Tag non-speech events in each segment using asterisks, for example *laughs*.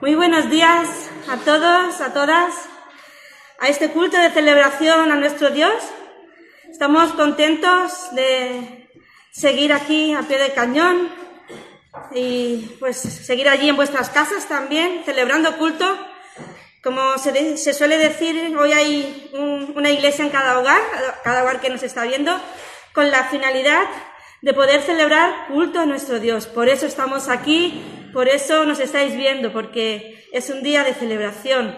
Muy buenos días a todos, a todas, a este culto de celebración a nuestro Dios. Estamos contentos de seguir aquí a pie de cañón y pues seguir allí en vuestras casas también, celebrando culto. Como se, suele decir, hoy hay una iglesia en cada hogar, cada hogar que nos está viendo, con la finalidad de poder celebrar culto a nuestro Dios. Por eso estamos aquí, por eso nos estáis viendo, porque es un día de celebración.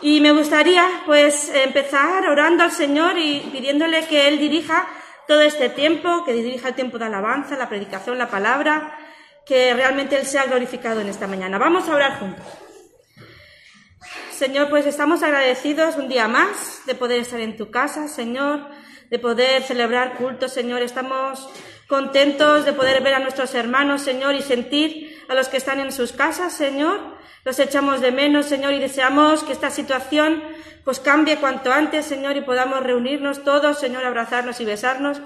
Y me gustaría, pues, empezar orando al Señor y pidiéndole que Él dirija todo este tiempo, que dirija el tiempo de alabanza, la predicación, la palabra, que realmente Él sea glorificado en esta mañana. Vamos a orar juntos. Señor, pues estamos agradecidos un día más de poder estar en tu casa, Señor, de poder celebrar culto, Señor. Estamos contentos de poder ver a nuestros hermanos, Señor, y sentir a los que están en sus casas, Señor. Los echamos de menos, Señor, y deseamos que esta situación pues cambie cuanto antes, Señor, y podamos reunirnos todos, Señor, abrazarnos y besarnos.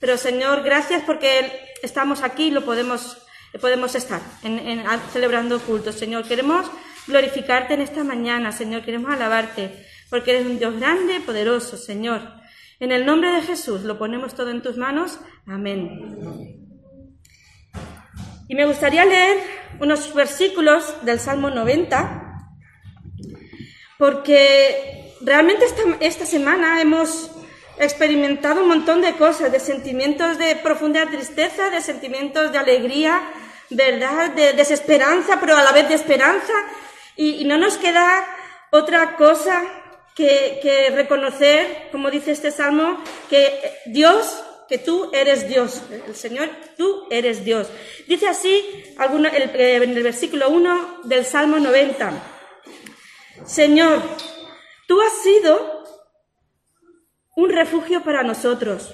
Pero, Señor, gracias porque estamos aquí y lo podemos, podemos estar en, celebrando cultos, Señor. Queremos glorificarte en esta mañana, Señor. Queremos alabarte porque eres un Dios grande, poderoso, Señor. En el nombre de Jesús lo ponemos todo en tus manos. Amén. Y me gustaría leer unos versículos del Salmo 90, porque realmente esta, esta semana hemos experimentado un montón de cosas, de sentimientos de profunda tristeza, de sentimientos de alegría, ¿verdad? De desesperanza, pero a la vez de esperanza. Y, y no nos queda otra cosa que, reconocer, como dice este salmo, que Dios, que tú eres Dios, el Señor, tú eres Dios. Dice así eh, en el versículo 1 del Salmo 90. Señor, tú has sido un refugio para nosotros,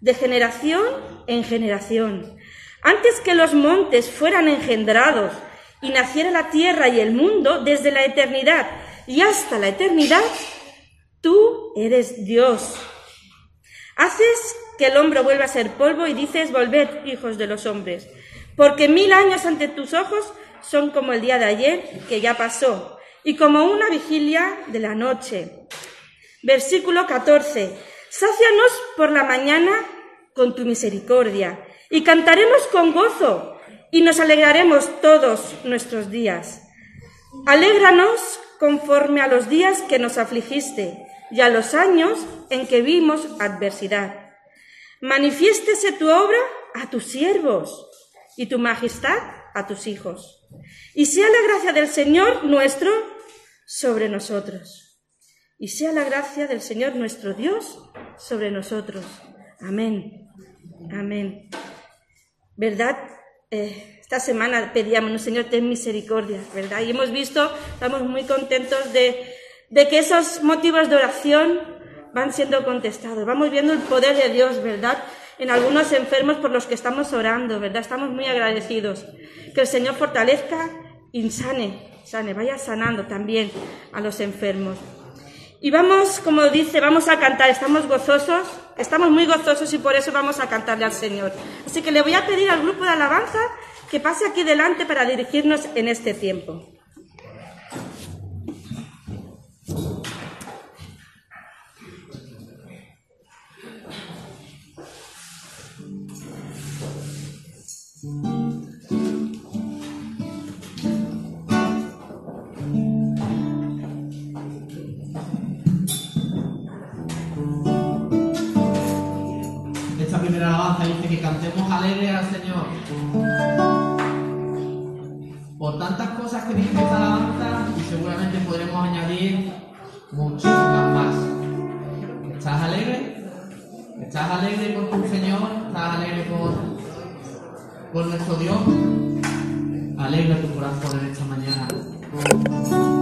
de generación en generación. Antes que los montes fueran engendrados y naciera la tierra y el mundo, desde la eternidad, y hasta la eternidad, tú eres Dios. Haces que el hombre vuelva a ser polvo y dices, volved, hijos de los hombres, porque mil años ante tus ojos son como el día de ayer que ya pasó, y como una vigilia de la noche. Versículo 14. Sácianos por la mañana con tu misericordia, y cantaremos con gozo, y nos alegraremos todos nuestros días. Alégranos conforme a los días que nos afligiste y a los años en que vimos adversidad. Manifiéstese tu obra a tus siervos y tu majestad a tus hijos. Y sea la gracia del Señor nuestro sobre nosotros. Y sea la gracia del Señor nuestro Dios sobre nosotros. Amén. Amén. ¿Verdad? Eh, esta semana pedíamos, Señor, ten misericordia, ¿verdad? Y hemos visto, estamos muy contentos de, de que esos motivos de oración van siendo contestados. Vamos viendo el poder de Dios, ¿verdad? En algunos enfermos por los que estamos orando, ¿verdad? Estamos muy agradecidos. Que el Señor fortalezca y sane, sane, vaya sanando también a los enfermos. Y vamos, como dice, vamos a cantar, estamos gozosos, estamos muy gozosos y por eso vamos a cantarle al Señor. Así que le voy a pedir al grupo de alabanza que pase aquí delante para dirigirnos en este tiempo. Dice que cantemos alegre al Señor. Por tantas cosas que dice esta alabanza, y seguramente podremos añadir muchísimas más. ¿Estás alegre? ¿Estás alegre por tu Señor? ¿Estás alegre por, por nuestro Dios? Alegra tu corazón en esta mañana.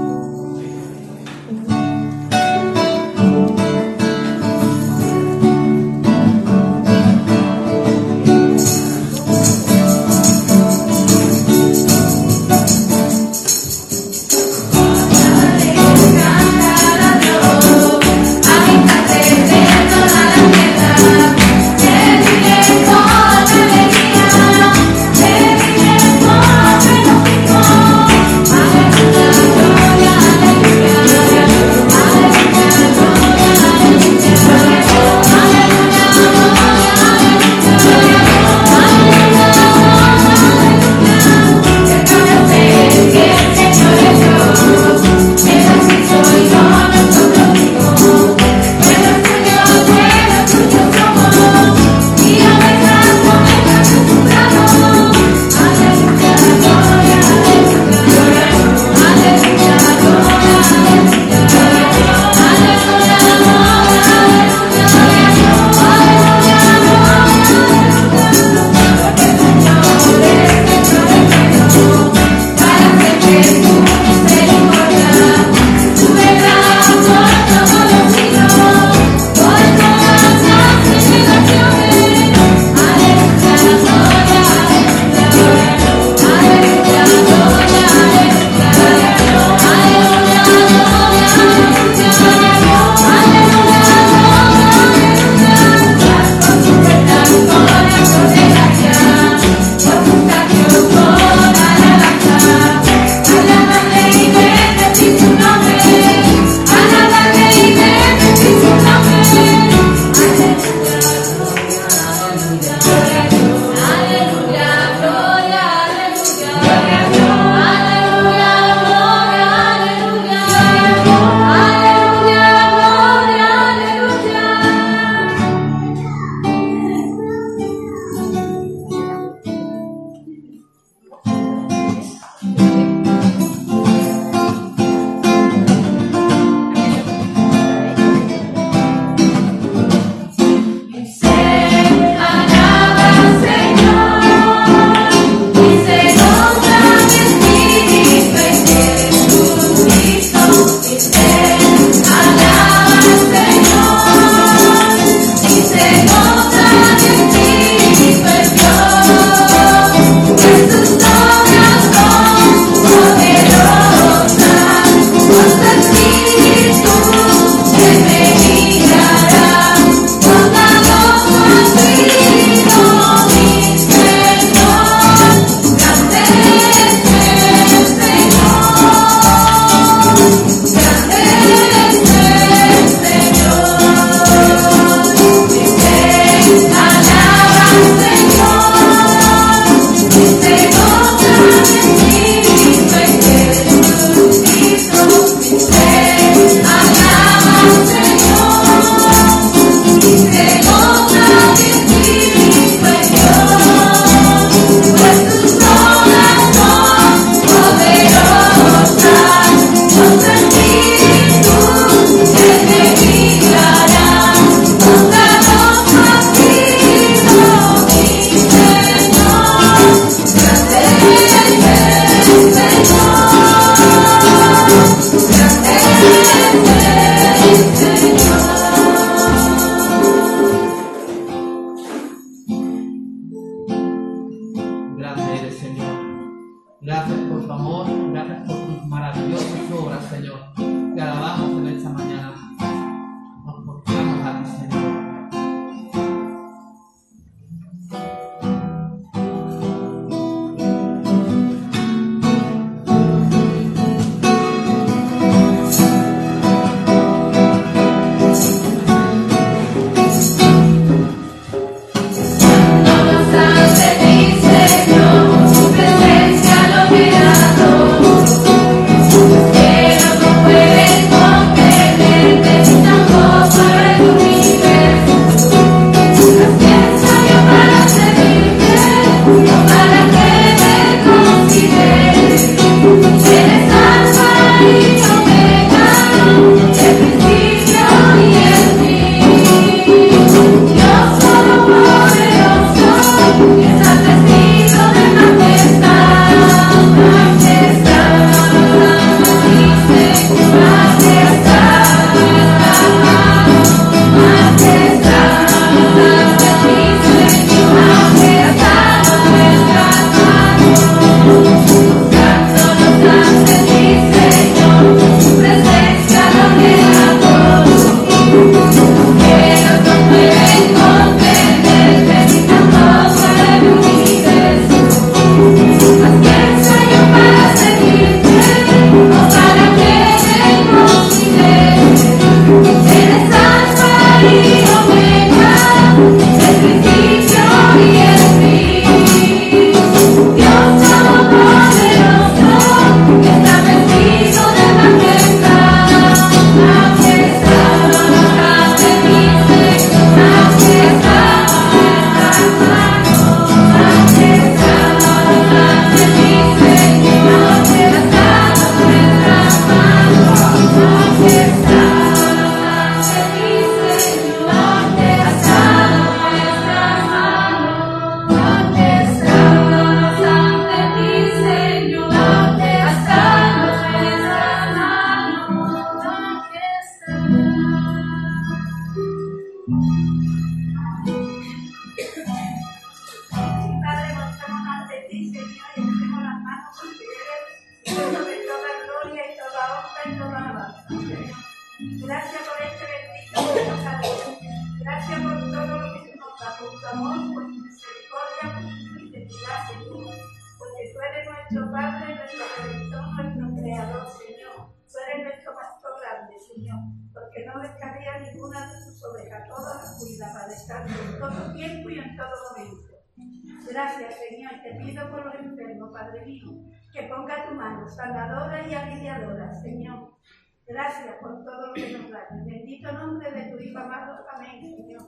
Gracias por todo lo que nos das. Bendito nombre de tu Hijo amado. Amén,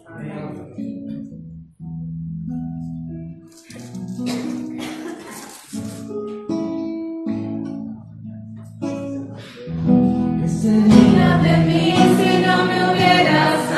Amén. Si no me hubieras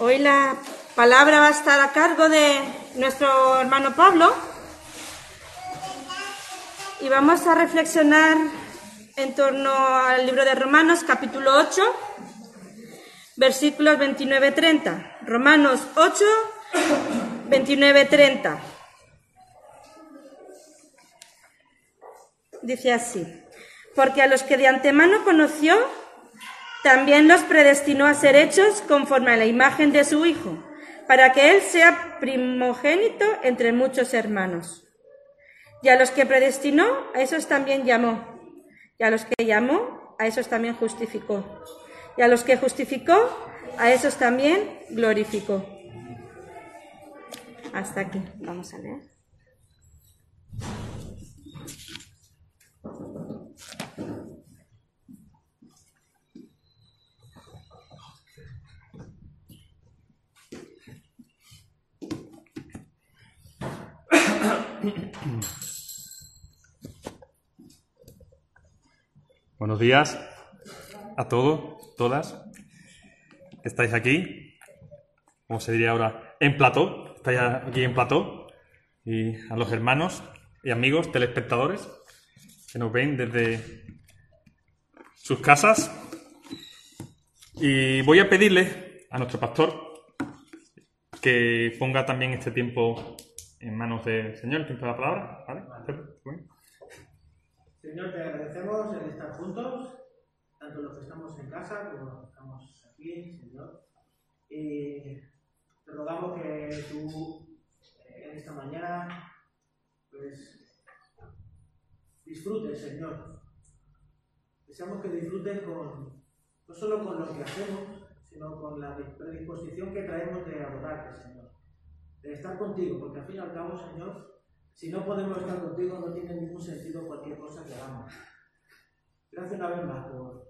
Hoy la palabra va a estar a cargo de nuestro hermano Pablo y vamos a reflexionar en torno al libro de Romanos capítulo 8, versículos 29-30. Romanos 8, 29-30. Dice así, porque a los que de antemano conoció, también los predestinó a ser hechos conforme a la imagen de su Hijo, para que Él sea primogénito entre muchos hermanos. Y a los que predestinó, a esos también llamó. Y a los que llamó, a esos también justificó. Y a los que justificó, a esos también glorificó. Hasta aquí. Vamos a leer. *clears throat* Buenos días a todos, todas. Estáis aquí, como se diría ahora, en plató. Estáis aquí en plató. Y a los hermanos y amigos telespectadores que nos ven desde sus casas. Y voy a pedirle a nuestro pastor que ponga también este tiempo en manos del Señor, de la palabra. Señor, te agradecemos el estar juntos, tanto los que estamos en casa como los que estamos aquí, Señor. Y te rogamos que tú eh, en esta mañana pues disfrutes, Señor. Deseamos que disfrutes con, no solo con lo que hacemos, sino con la predisposición que traemos de adorarte, Señor. De estar contigo, porque al fin y al cabo, Señor, si no podemos estar contigo, no tiene ningún sentido cualquier cosa que hagamos. Gracias una vez más por,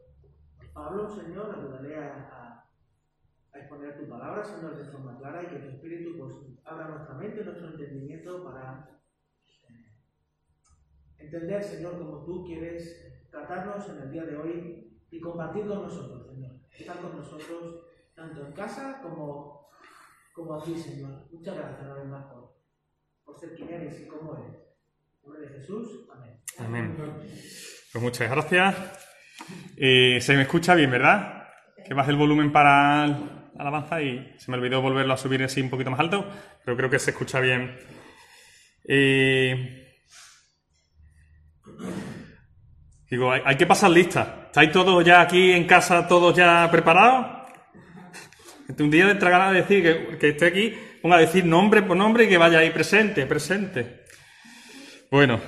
por Pablo, Señor. Ayudaré a, a- exponer tu palabra, Señor, de forma clara y que tu Espíritu pues, abra nuestra mente, nuestro entendimiento para eh, entender, Señor, como tú quieres tratarnos en el día de hoy y compartir con nosotros, Señor. Estar con nosotros tanto en casa como, como aquí, Señor. Muchas gracias una vez más por, por ser quien eres y cómo eres. En nombre de Jesús, amén. Amén. Pues muchas gracias. Eh, se me escucha bien, ¿verdad? Que baje el volumen para la alabanza y se me olvidó volverlo a subir así un poquito más alto, pero creo que se escucha bien. Eh, digo, hay, hay que pasar lista. ¿Estáis todos ya aquí en casa, todos ya preparados? Un día de ganas de decir que, que esté aquí, ponga a decir nombre por nombre y que vaya ahí presente, presente. Bueno.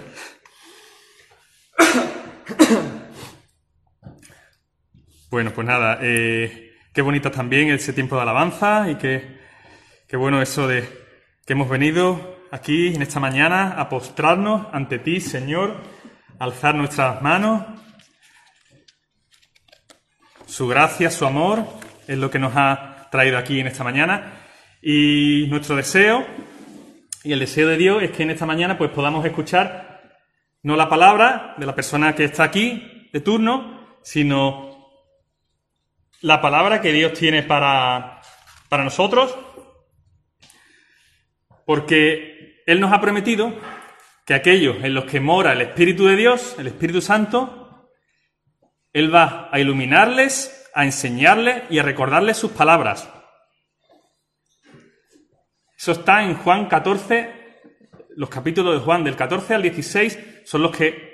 Bueno, pues nada, eh, qué bonito también ese tiempo de alabanza y qué, qué bueno eso de que hemos venido aquí en esta mañana a postrarnos ante ti, Señor, a alzar nuestras manos. Su gracia, su amor es lo que nos ha traído aquí en esta mañana. Y nuestro deseo y el deseo de Dios es que en esta mañana pues podamos escuchar no la palabra de la persona que está aquí de turno, sino la palabra que Dios tiene para, para nosotros, porque Él nos ha prometido que aquellos en los que mora el Espíritu de Dios, el Espíritu Santo, Él va a iluminarles, a enseñarles y a recordarles sus palabras. Eso está en Juan 14, los capítulos de Juan del 14 al 16 son los que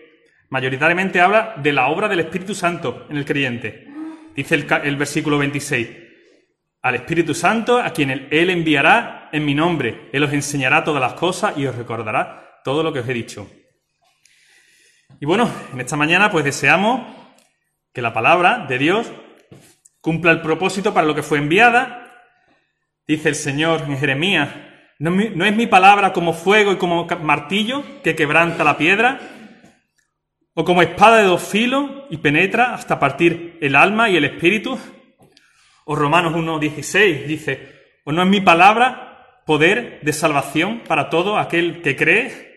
mayoritariamente habla de la obra del Espíritu Santo en el creyente. Dice el, versículo 26, al Espíritu Santo, a quien él, Él enviará en mi nombre. Él os enseñará todas las cosas y os recordará todo lo que os he dicho. Y bueno, en esta mañana pues deseamos que la palabra de Dios cumpla el propósito para lo que fue enviada. Dice el Señor en Jeremías, no, es mi- palabra como fuego y como martillo que quebranta la piedra, o como espada de dos filos y penetra hasta partir el alma y el espíritu. O Romanos 1.16 dice, o no es mi palabra poder de salvación para todo aquel que cree.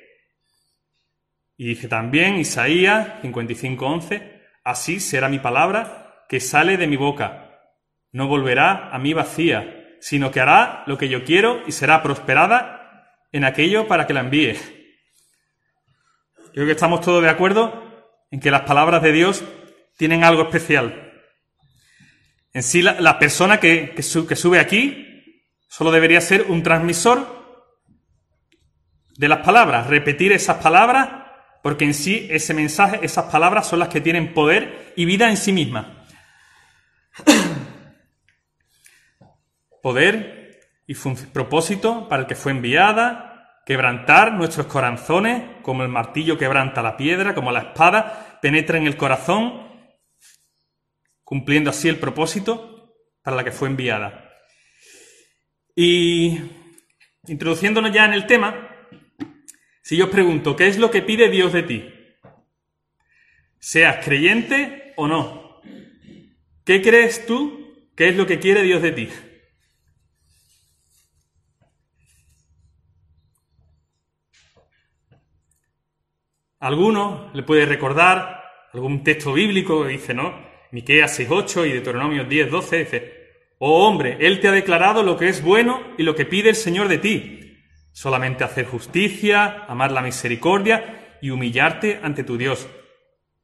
Y dice también Isaías 55.11, así será mi palabra que sale de mi boca. No volverá a mí vacía, sino que hará lo que yo quiero y será prosperada en aquello para que la envíe. Creo que estamos todos de acuerdo en que las palabras de Dios tienen algo especial. En sí, la, persona que, que que sube aquí solo debería ser un transmisor de las palabras, repetir esas palabras, porque en sí ese mensaje, esas palabras son las que tienen poder y vida en sí mismas. *coughs* Poder y propósito para el que fue enviada, quebrantar nuestros corazones, como el martillo quebranta la piedra, como la espada penetra en el corazón, cumpliendo así el propósito para la que fue enviada. Y introduciéndonos ya en el tema, si yo os pregunto, ¿qué es lo que pide Dios de ti? Seas creyente o no. ¿Qué crees tú que es lo que quiere Dios de ti? Alguno le puede recordar algún texto bíblico que dice, ¿no? Miqueas 6.8 y Deuteronomio 10.12 dice, Oh hombre, Él te ha declarado lo que es bueno y lo que pide el Señor de ti. Solamente hacer justicia, amar la misericordia y humillarte ante tu Dios.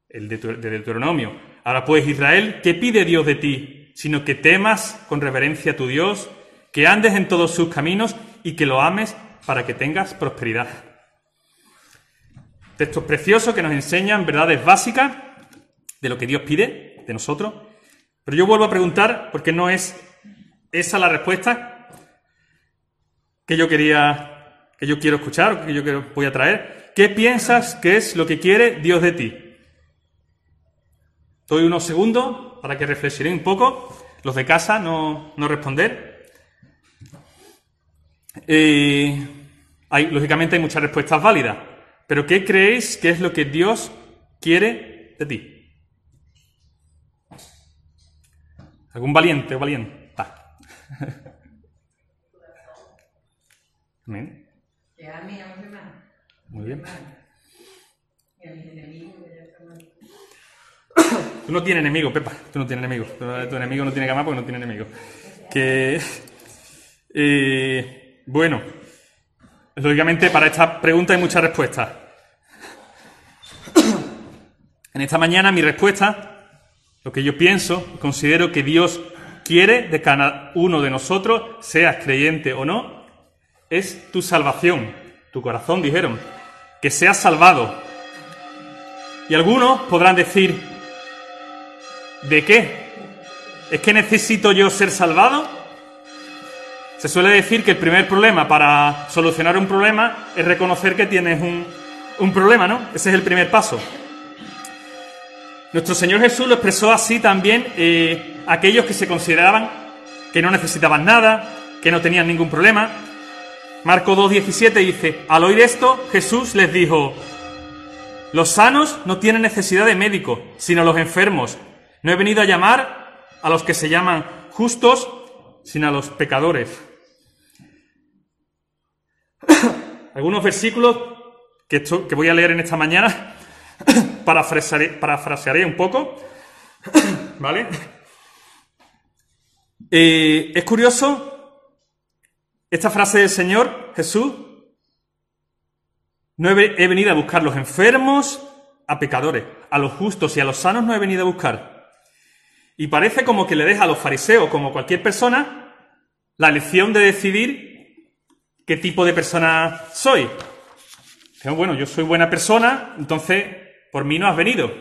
El de Deuteronomio. Ahora pues, Israel, ¿qué pide Dios de ti? Sino que temas con reverencia a tu Dios, que andes en todos sus caminos y que lo ames para que tengas prosperidad. Textos preciosos que nos enseñan verdades básicas de lo que Dios pide de nosotros. Pero yo vuelvo a preguntar, porque no es esa la respuesta que yo quería, que yo quiero escuchar, que yo voy a traer. ¿Qué piensas que es lo que quiere Dios de ti? Doy unos segundos para que reflexionéis un poco. Los de casa no, no responder. Eh, hay, lógicamente hay muchas respuestas válidas. Pero ¿qué creéis que es lo que Dios quiere de ti? ¿Algún valiente o valiente? Va. *laughs* Amén. Que ame a los demás. Muy bien. Y a mis enemigos, *coughs* Tú no tienes enemigo, Pepa. Tú no tienes enemigo. Tu, enemigo no tiene amar porque no tiene enemigo. Que. eh, bueno. Lógicamente, para esta pregunta hay muchas respuestas. En esta mañana, mi respuesta, lo que yo pienso, considero que Dios quiere de cada uno de nosotros, seas creyente o no, es tu salvación. Tu corazón, dijeron. Que seas salvado. Y algunos podrán decir, ¿De qué? ¿Es que necesito yo ser salvado? Se suele decir que el primer problema para solucionar un problema es reconocer que tienes un, un problema, ¿no? Ese es el primer paso. Nuestro Señor Jesús lo expresó así también eh, aquellos que se consideraban que no necesitaban nada, que no tenían ningún problema. Marco 2.17 dice, al oír esto, Jesús les dijo, los sanos no tienen necesidad de médico, sino los enfermos. No he venido a llamar a los que se llaman justos, sino a los pecadores. *coughs* Algunos versículos que, voy a leer en esta mañana, *coughs* parafrasearé, parafrasearé un poco, *coughs* ¿vale? Eh, es curioso esta frase del Señor Jesús. No he, ve- he venido a buscar los enfermos, a pecadores, a los justos y a los sanos no he venido a buscar. Y parece como que le deja a los fariseos, como cualquier persona, la elección de decidir qué tipo de persona soy. Bueno, yo soy buena persona, entonces por mí no has venido.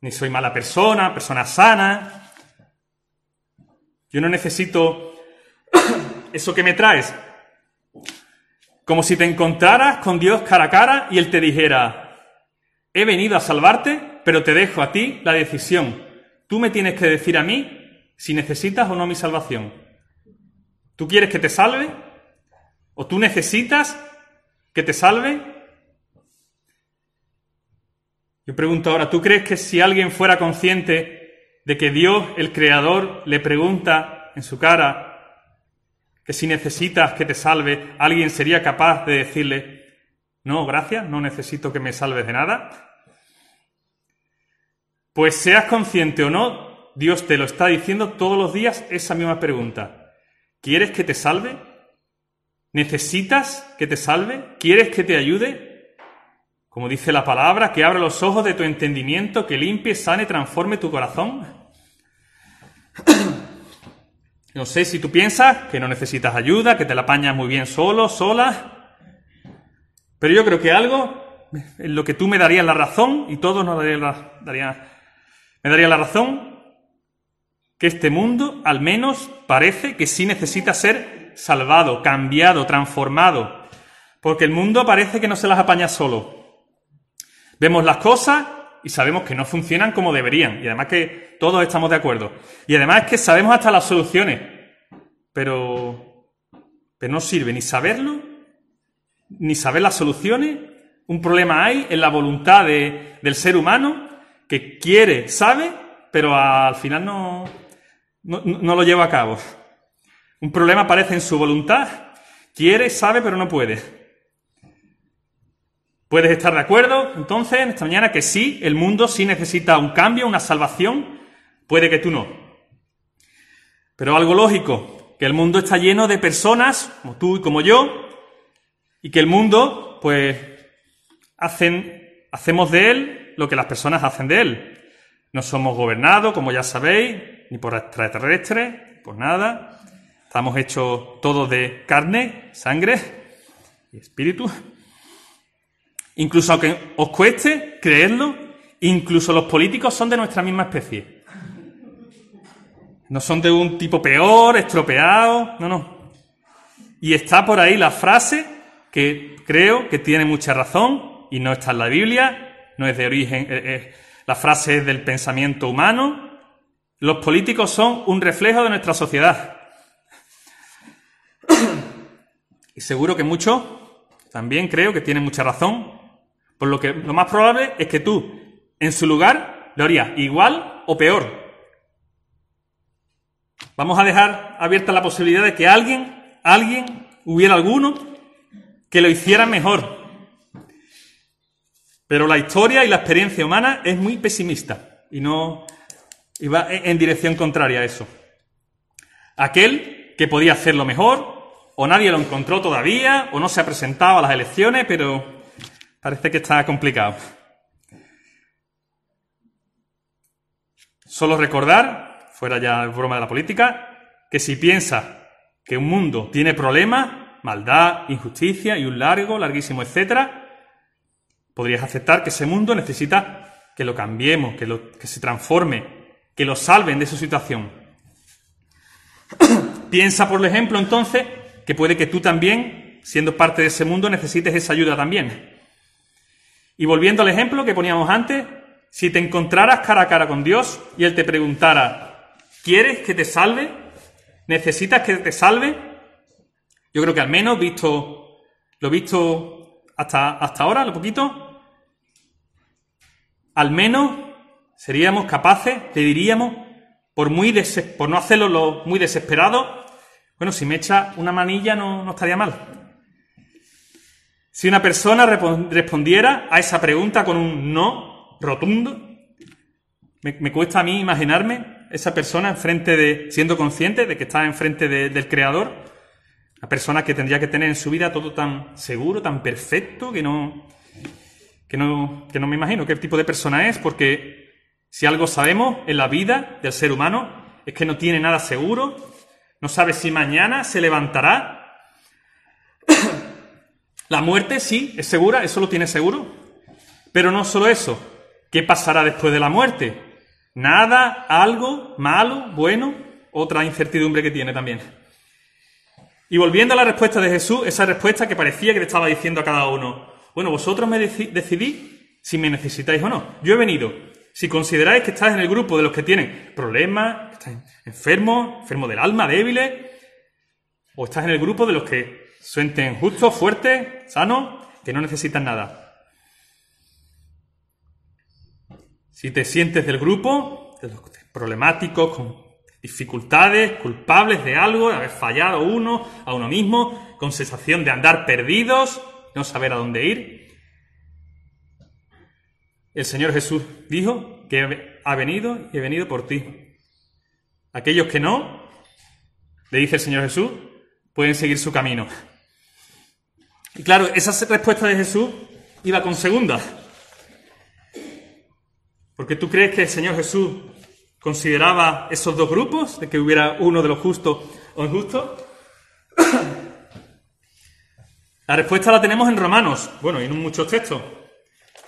Ni soy mala persona, persona sana. Yo no necesito *coughs* eso que me traes. Como si te encontraras con Dios cara a cara y Él te dijera, he venido a salvarte, pero te dejo a ti la decisión. Tú me tienes que decir a mí si necesitas o no mi salvación. ¿Tú quieres que te salve? ¿O tú necesitas que te salve? Yo pregunto ahora, ¿tú crees que si alguien fuera consciente de que Dios, el Creador, le pregunta en su cara que si necesitas que te salve, alguien sería capaz de decirle, no, gracias, no necesito que me salves de nada? Pues seas consciente o no, Dios te lo está diciendo todos los días esa misma pregunta. ¿Quieres que te salve? ¿Necesitas que te salve? ¿Quieres que te ayude? Como dice la palabra, que abra los ojos de tu entendimiento, que limpie, sane, transforme tu corazón. *coughs* No sé si tú piensas que no necesitas ayuda, que te la apañas muy bien solo, sola. Pero yo creo que algo en lo que tú me darías la razón, y todos nos darían la, daría- me darían la razón, que este mundo al menos parece que sí necesita ser salvado, cambiado, transformado. Porque el mundo parece que no se las apaña solo. Vemos las cosas y sabemos que no funcionan como deberían. Y además que todos estamos de acuerdo. Y además es que sabemos hasta las soluciones. Pero, pero no sirve ni saberlo, ni saber las soluciones. Un problema hay en la voluntad de- del ser humano que quiere, sabe, pero al final no, no, lo lleva a cabo. Un problema aparece en su voluntad, quiere, sabe, pero no puede. ¿Puedes estar de acuerdo entonces en esta mañana que sí, el mundo sí necesita un cambio, una salvación? Puede que tú no. Pero algo lógico, que el mundo está lleno de personas como tú y como yo, y que el mundo, pues, hacen, hacemos de él lo que las personas hacen de él. No somos gobernados, como ya sabéis, ni por extraterrestres, por nada. Estamos hechos todos de carne, sangre y espíritu. Incluso aunque os cueste creerlo, incluso los políticos son de nuestra misma especie. No son de un tipo peor, estropeado, no, no. Y está por ahí la frase que creo que tiene mucha razón y no está en la Biblia, no es de origen, la frase es del pensamiento humano. Los políticos son un reflejo de nuestra sociedad. Y seguro que muchos también creo que tienen mucha razón, por lo que lo más probable es que tú, en su lugar, lo harías igual o peor. Vamos a dejar abierta la posibilidad de que alguien, alguien, hubiera alguno que lo hiciera mejor. Pero la historia y la experiencia humana es muy pesimista y no y va en en dirección contraria a eso. Aquel que podía hacerlo mejor, o nadie lo encontró todavía, o no se ha presentado a las elecciones, pero parece que está complicado. Solo recordar, fuera ya broma de la política, que si piensa que un mundo tiene problemas, maldad, injusticia y un largo, larguísimo, etcétera, podrías aceptar que ese mundo necesita que lo cambiemos, que, lo- que se transforme, que lo salven de su situación. *coughs* Piensa, por ejemplo, entonces, que puede que tú también, siendo parte de ese mundo, necesites esa ayuda también. Y volviendo al ejemplo que poníamos antes, si te encontraras cara a cara con Dios y Él te preguntara, ¿quieres que te salve? ¿Necesitas que te salve? Yo creo que al menos, visto lo visto hasta, hasta ahora, lo poquito, al menos seríamos capaces, le diríamos, por, muy por no hacerlo lo muy desesperado, bueno, si me echa una manilla no, no estaría mal. Si una persona respondiera a esa pregunta con un no rotundo, me, cuesta a mí imaginarme esa persona enfrente de, siendo consciente de que está enfrente de- del Creador, una persona que tendría que tener en su vida todo tan seguro, tan perfecto, que no, que no, que no me imagino qué tipo de persona es, porque si algo sabemos en la vida del ser humano es que no tiene nada seguro, no sabe si mañana se levantará. *coughs* La muerte sí, es segura, eso lo tiene seguro. Pero no solo eso, ¿qué pasará después de la muerte? Nada, algo, malo, bueno, otra incertidumbre que tiene también. Y volviendo a la respuesta de Jesús, esa respuesta que parecía que le estaba diciendo a cada uno, bueno, vosotros me deci- decidís si me necesitáis o no. Yo he venido. Si consideráis que estáis en el grupo de los que tienen problemas, que estáis enfermos, enfermos del alma, débiles, o estás en el grupo de los que sienten justos, fuertes, sanos, que no necesitan nada. Si te sientes del grupo, de los problemáticos, con dificultades, culpables de algo, de haber fallado uno, a uno mismo, con sensación de andar perdidos, no saber a dónde ir, el Señor Jesús dijo que ha venido y he venido por ti. Aquellos que no, le dice el Señor Jesús, pueden seguir su camino. Y claro, esa respuesta de Jesús iba con segunda. Porque tú crees que el Señor Jesús consideraba esos dos grupos, de que hubiera uno de los justos o injustos. *coughs* La respuesta la tenemos en Romanos, bueno, y en muchos textos,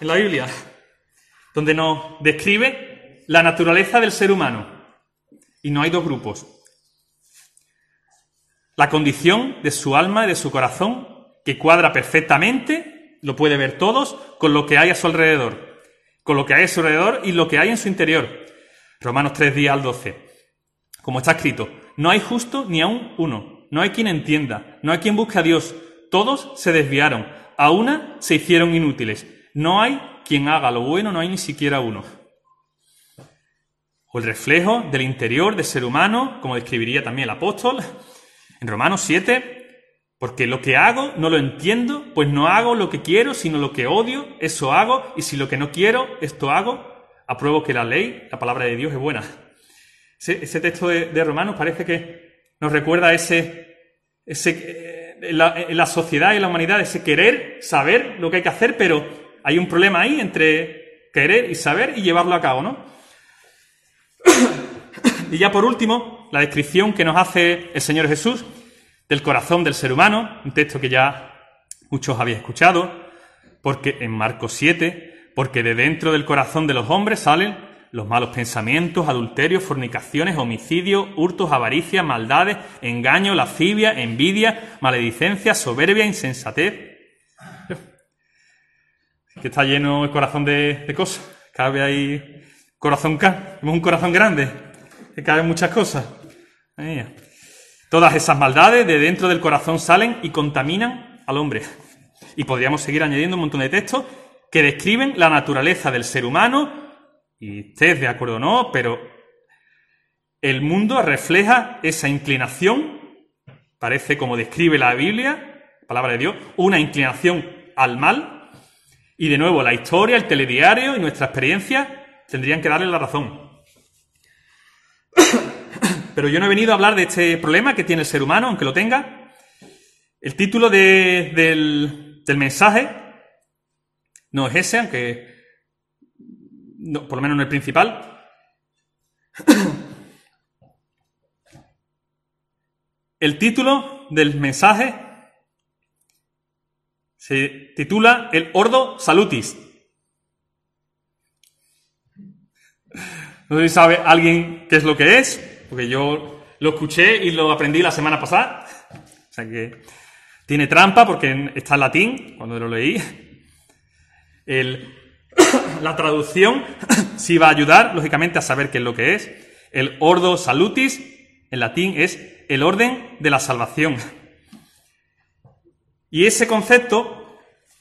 en la Biblia, donde nos describe la naturaleza del ser humano. Y no hay dos grupos. La condición de su alma y de su corazón, que cuadra perfectamente, lo puede ver todos, con lo que hay a su alrededor. Con lo que hay a su alrededor y lo que hay en su interior. Romanos 3, 10 al 12. Como está escrito, no hay justo ni aún uno. No hay quien entienda. No hay quien busque a Dios. Todos se desviaron. A una se hicieron inútiles. No hay quien haga lo bueno, no hay ni siquiera uno. O el reflejo del interior del ser humano, como describiría también el apóstol, en Romanos 7, porque lo que hago no lo entiendo, pues no hago lo que quiero, sino lo que odio, eso hago, y si lo que no quiero, esto hago, apruebo que la ley, la palabra de Dios es buena. Ese, texto de, Romanos parece que nos recuerda ese, ese eh, en, la, en la sociedad y en la humanidad, ese querer, saber lo que hay que hacer, pero hay un problema ahí entre querer y saber y llevarlo a cabo, ¿no? *coughs* y ya por último, la descripción que nos hace el Señor Jesús del corazón del ser humano, un texto que ya muchos habéis escuchado, porque en Marcos 7, porque de dentro del corazón de los hombres salen los malos pensamientos, adulterios, fornicaciones, homicidios, hurtos, avaricias, maldades, engaño, lascivia, envidia, maledicencia, soberbia, insensatez. Que está lleno el corazón de, cosas. Cabe ahí corazón K. Tenemos un corazón grande. Que caben muchas cosas. Todas esas maldades de dentro del corazón salen y contaminan al hombre. Y podríamos seguir añadiendo un montón de textos que describen la naturaleza del ser humano, y estés de acuerdo o no, pero el mundo refleja esa inclinación, parece como describe la Biblia, palabra de Dios, una inclinación al mal, y de nuevo la historia, el telediario y nuestra experiencia tendrían que darle la razón. *coughs* Pero yo no he venido a hablar de este problema que tiene el ser humano, aunque lo tenga. El título de, del, del, mensaje no es ese, aunque no, por lo menos no el principal. El título del mensaje se titula El Ordo Salutis. No sé si sabe alguien qué es lo que es, porque yo lo escuché y lo aprendí la semana pasada. O sea que tiene trampa porque está en latín cuando lo leí. *coughs* La traducción *coughs* sí va a ayudar, lógicamente, a saber qué es lo que es. El ordo salutis, en latín, es el orden de la salvación. Y ese concepto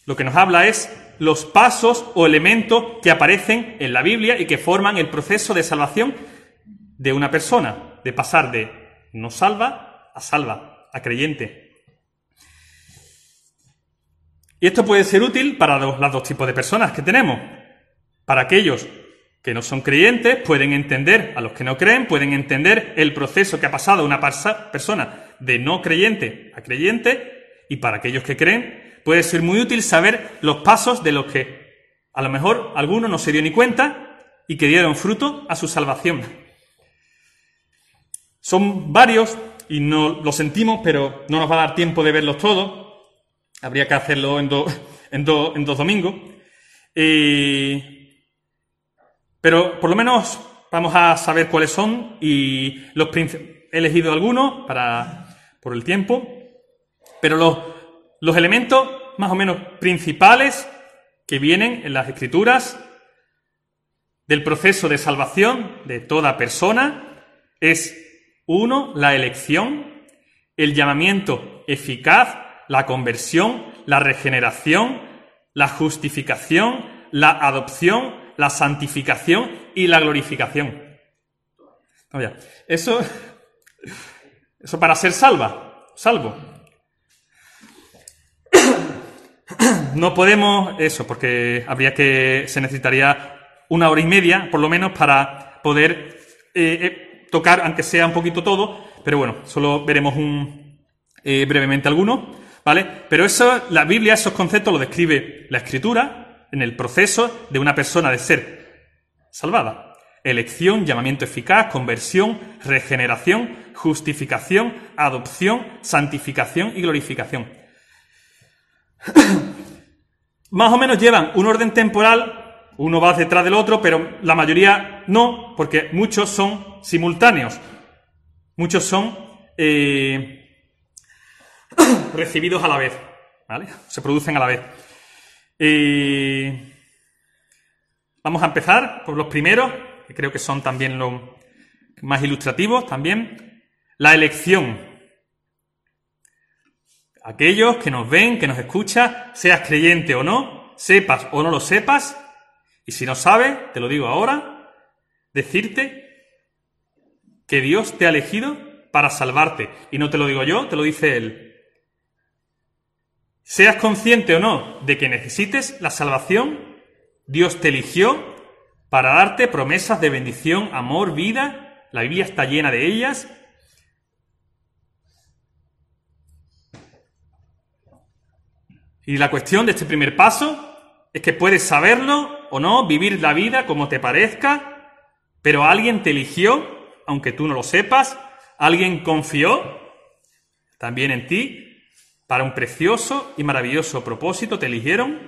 lo que nos habla es los pasos o elementos que aparecen en la Biblia y que forman el proceso de salvación de una persona, de pasar de no salva a salva, a creyente. Y esto puede ser útil para los, dos tipos de personas que tenemos. Para aquellos que no son creyentes, pueden entender, a los que no creen, pueden entender el proceso que ha pasado una persona de no creyente a creyente, y para aquellos que creen, puede ser muy útil saber los pasos de los que a lo mejor alguno no se dio ni cuenta y que dieron fruto a su salvación. Son varios y no lo sentimos, pero no nos va a dar tiempo de verlos todos. Habría que hacerlo en, dos- en, en dos domingos. Pero por lo menos vamos a saber cuáles son y los he elegido algunos para por el tiempo, pero los, los elementos más o menos principales que vienen en las escrituras del proceso de salvación de toda persona es uno, la elección, el llamamiento eficaz, la conversión, la regeneración, la justificación, la adopción, la santificación y la glorificación. No, ya. Eso, eso para ser salva, salvo. No podemos eso, porque habría que se necesitaría una hora y media, por lo menos, para poder eh, eh, tocar, aunque sea un poquito todo. Pero bueno, solo veremos un, eh, brevemente algunos, ¿vale? Pero eso, la Biblia, esos conceptos los describe la Escritura en el proceso de una persona de ser salvada. Elección, llamamiento eficaz, conversión, regeneración, justificación, adopción, santificación y glorificación. *coughs* Más o menos llevan un orden temporal, uno va detrás del otro, pero la mayoría no, porque muchos son simultáneos. Muchos son eh, *coughs* recibidos a la vez, ¿vale? Se producen a la vez. Eh, vamos a empezar por los primeros, que creo que son también los más ilustrativos también. La elección. Aquellos que nos ven, que nos escuchan, seas creyente o no, sepas o no lo sepas, y si no sabes, te lo digo ahora, decirte que Dios te ha elegido para salvarte. Y no te lo digo yo, te lo dice Él. Seas consciente o no de que necesites la salvación, Dios te eligió para darte promesas de bendición, amor, vida. La Biblia está llena de ellas. Y la cuestión de este primer paso es que puedes saberlo o no, vivir la vida como te parezca, pero alguien te eligió, aunque tú no lo sepas, alguien confió también en ti para un precioso y maravilloso propósito, te eligieron.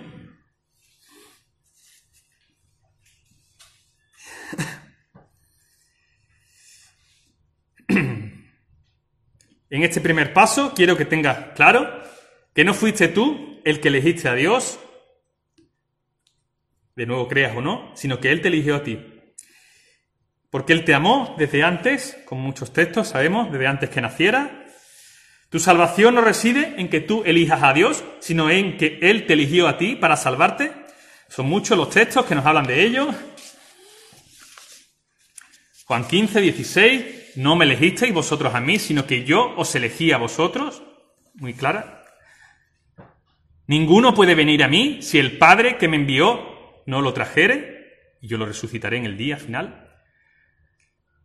*coughs* En este primer paso quiero que tengas claro que no fuiste tú el que elegiste a Dios, de nuevo creas o no, sino que Él te eligió a ti. Porque Él te amó desde antes, con muchos textos sabemos, desde antes que naciera. Tu salvación no reside en que tú elijas a Dios, sino en que Él te eligió a ti para salvarte. Son muchos los textos que nos hablan de ello. Juan 15, 16, no me elegisteis vosotros a mí, sino que yo os elegí a vosotros. Muy clara. Ninguno puede venir a mí si el Padre que me envió no lo trajere, y yo lo resucitaré en el día final.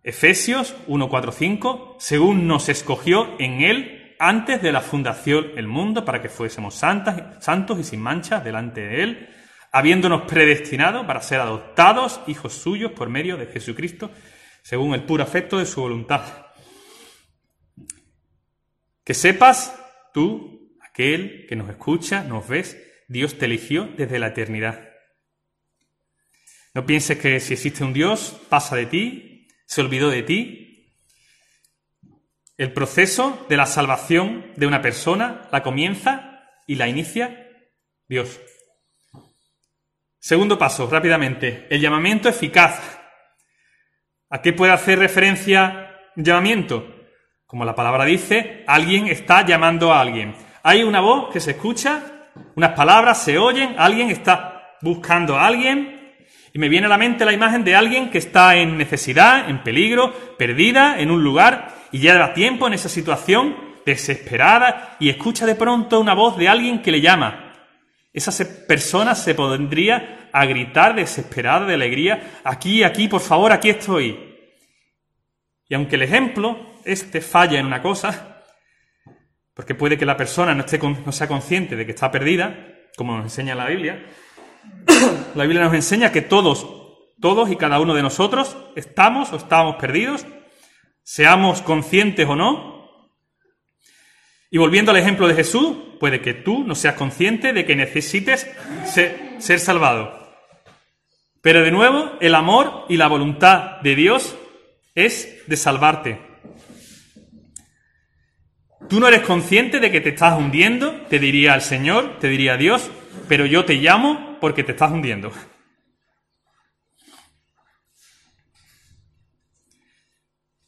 Efesios 1, 4, 5, según nos escogió en él antes de la fundación del mundo para que fuésemos santas, santos y sin manchas delante de él, habiéndonos predestinado para ser adoptados hijos suyos por medio de Jesucristo, según el puro afecto de su voluntad. Que sepas tú, aquel que nos escucha, nos ves, Dios te eligió desde la eternidad. No pienses que si existe un Dios, pasa de ti, se olvidó de ti. El proceso de la salvación de una persona la comienza y la inicia Dios. Segundo paso, rápidamente, el llamamiento eficaz. ¿A qué puede hacer referencia llamamiento? Como la palabra dice, alguien está llamando a alguien. Hay una voz que se escucha, unas palabras se oyen, alguien está buscando a alguien, y me viene a la mente la imagen de alguien que está en necesidad, en peligro, perdida, en un lugar, y lleva tiempo en esa situación, desesperada, y escucha de pronto una voz de alguien que le llama. Esa persona se pondría a gritar desesperada de alegría, aquí, aquí, por favor, aquí estoy. Y aunque el ejemplo, este falla en una cosa, porque puede que la persona no, esté no sea consciente de que está perdida, como nos enseña la Biblia, *coughs* la Biblia nos enseña que todos, todos y cada uno de nosotros estamos o estamos perdidos, seamos conscientes o no. Y volviendo al ejemplo de Jesús, puede que tú no seas consciente de que necesites ser, salvado. Pero de nuevo, el amor y la voluntad de Dios es de salvarte. Tú no eres consciente de que te estás hundiendo, te diría el Señor, te diría Dios, pero yo te llamo porque te estás hundiendo.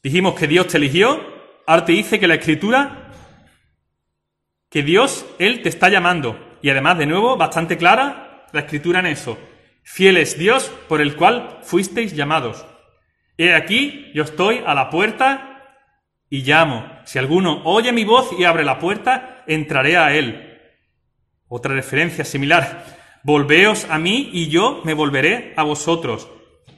Dijimos que Dios te eligió, ahora te dice que la Escritura, que Dios, Él te está llamando. Y además, de nuevo, bastante clara la Escritura en eso. Fiel es Dios por el cual fuisteis llamados. He aquí, yo estoy a la puerta y llamo. Si alguno oye mi voz y abre la puerta, entraré a él. Otra referencia similar. Volveos a mí y yo me volveré a vosotros.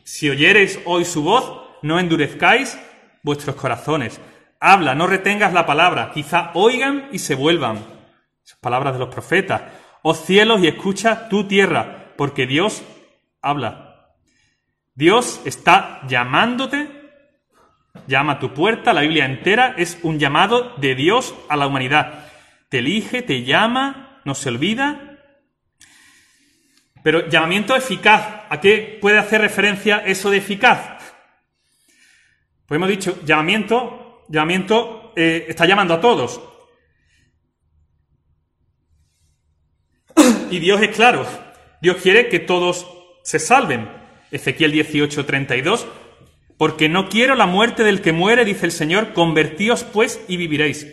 Si oyereis hoy su voz, no endurezcáis vuestros corazones. Habla, no retengas la palabra. Quizá oigan y se vuelvan. Esas palabras de los profetas. Oh cielos y escucha tu tierra, porque Dios habla. Dios está llamándote, llama a tu puerta, la Biblia entera es un llamado de Dios a la humanidad. Te elige, te llama, no se olvida. Pero llamamiento eficaz, ¿a qué puede hacer referencia eso de eficaz? Pues hemos dicho, llamamiento, llamamiento eh, está llamando a todos. Y Dios es claro, Dios quiere que todos se salven. Ezequiel 18, 32. Porque no quiero la muerte del que muere, dice el Señor, convertíos pues y viviréis.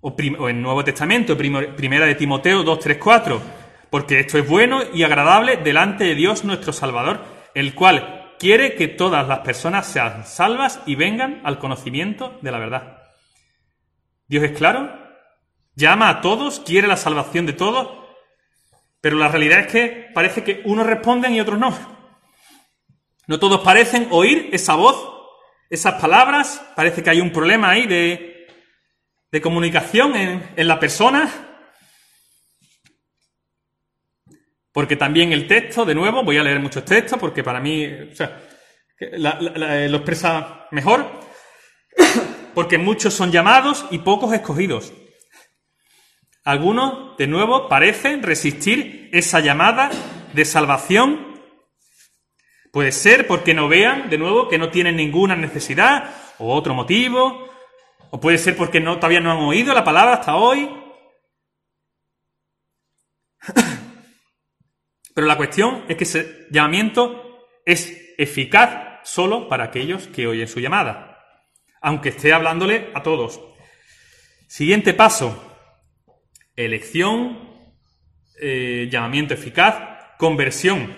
O, o en Nuevo Testamento, primera de Timoteo 2, 3, 4. Porque esto es bueno y agradable delante de Dios nuestro Salvador, el cual quiere que todas las personas sean salvas y vengan al conocimiento de la verdad. Dios es claro, llama a todos, quiere la salvación de todos, pero la realidad es que parece que unos responden y otros no. No todos parecen oír esa voz, esas palabras. Parece que hay un problema ahí de, de comunicación en, en la persona. Porque también el texto, de nuevo, voy a leer muchos textos porque para mí o la- lo expresa mejor. *coughs* Porque muchos son llamados y pocos escogidos. Algunos, de nuevo, parecen resistir esa llamada de salvación. Puede ser porque no vean, de nuevo, que no tienen ninguna necesidad o otro motivo. O puede ser porque todavía no han oído la palabra hasta hoy. *coughs* Pero la cuestión es que ese llamamiento es eficaz solo para aquellos que oyen su llamada, aunque esté hablándole a todos. Siguiente paso, elección, eh, llamamiento eficaz, conversión.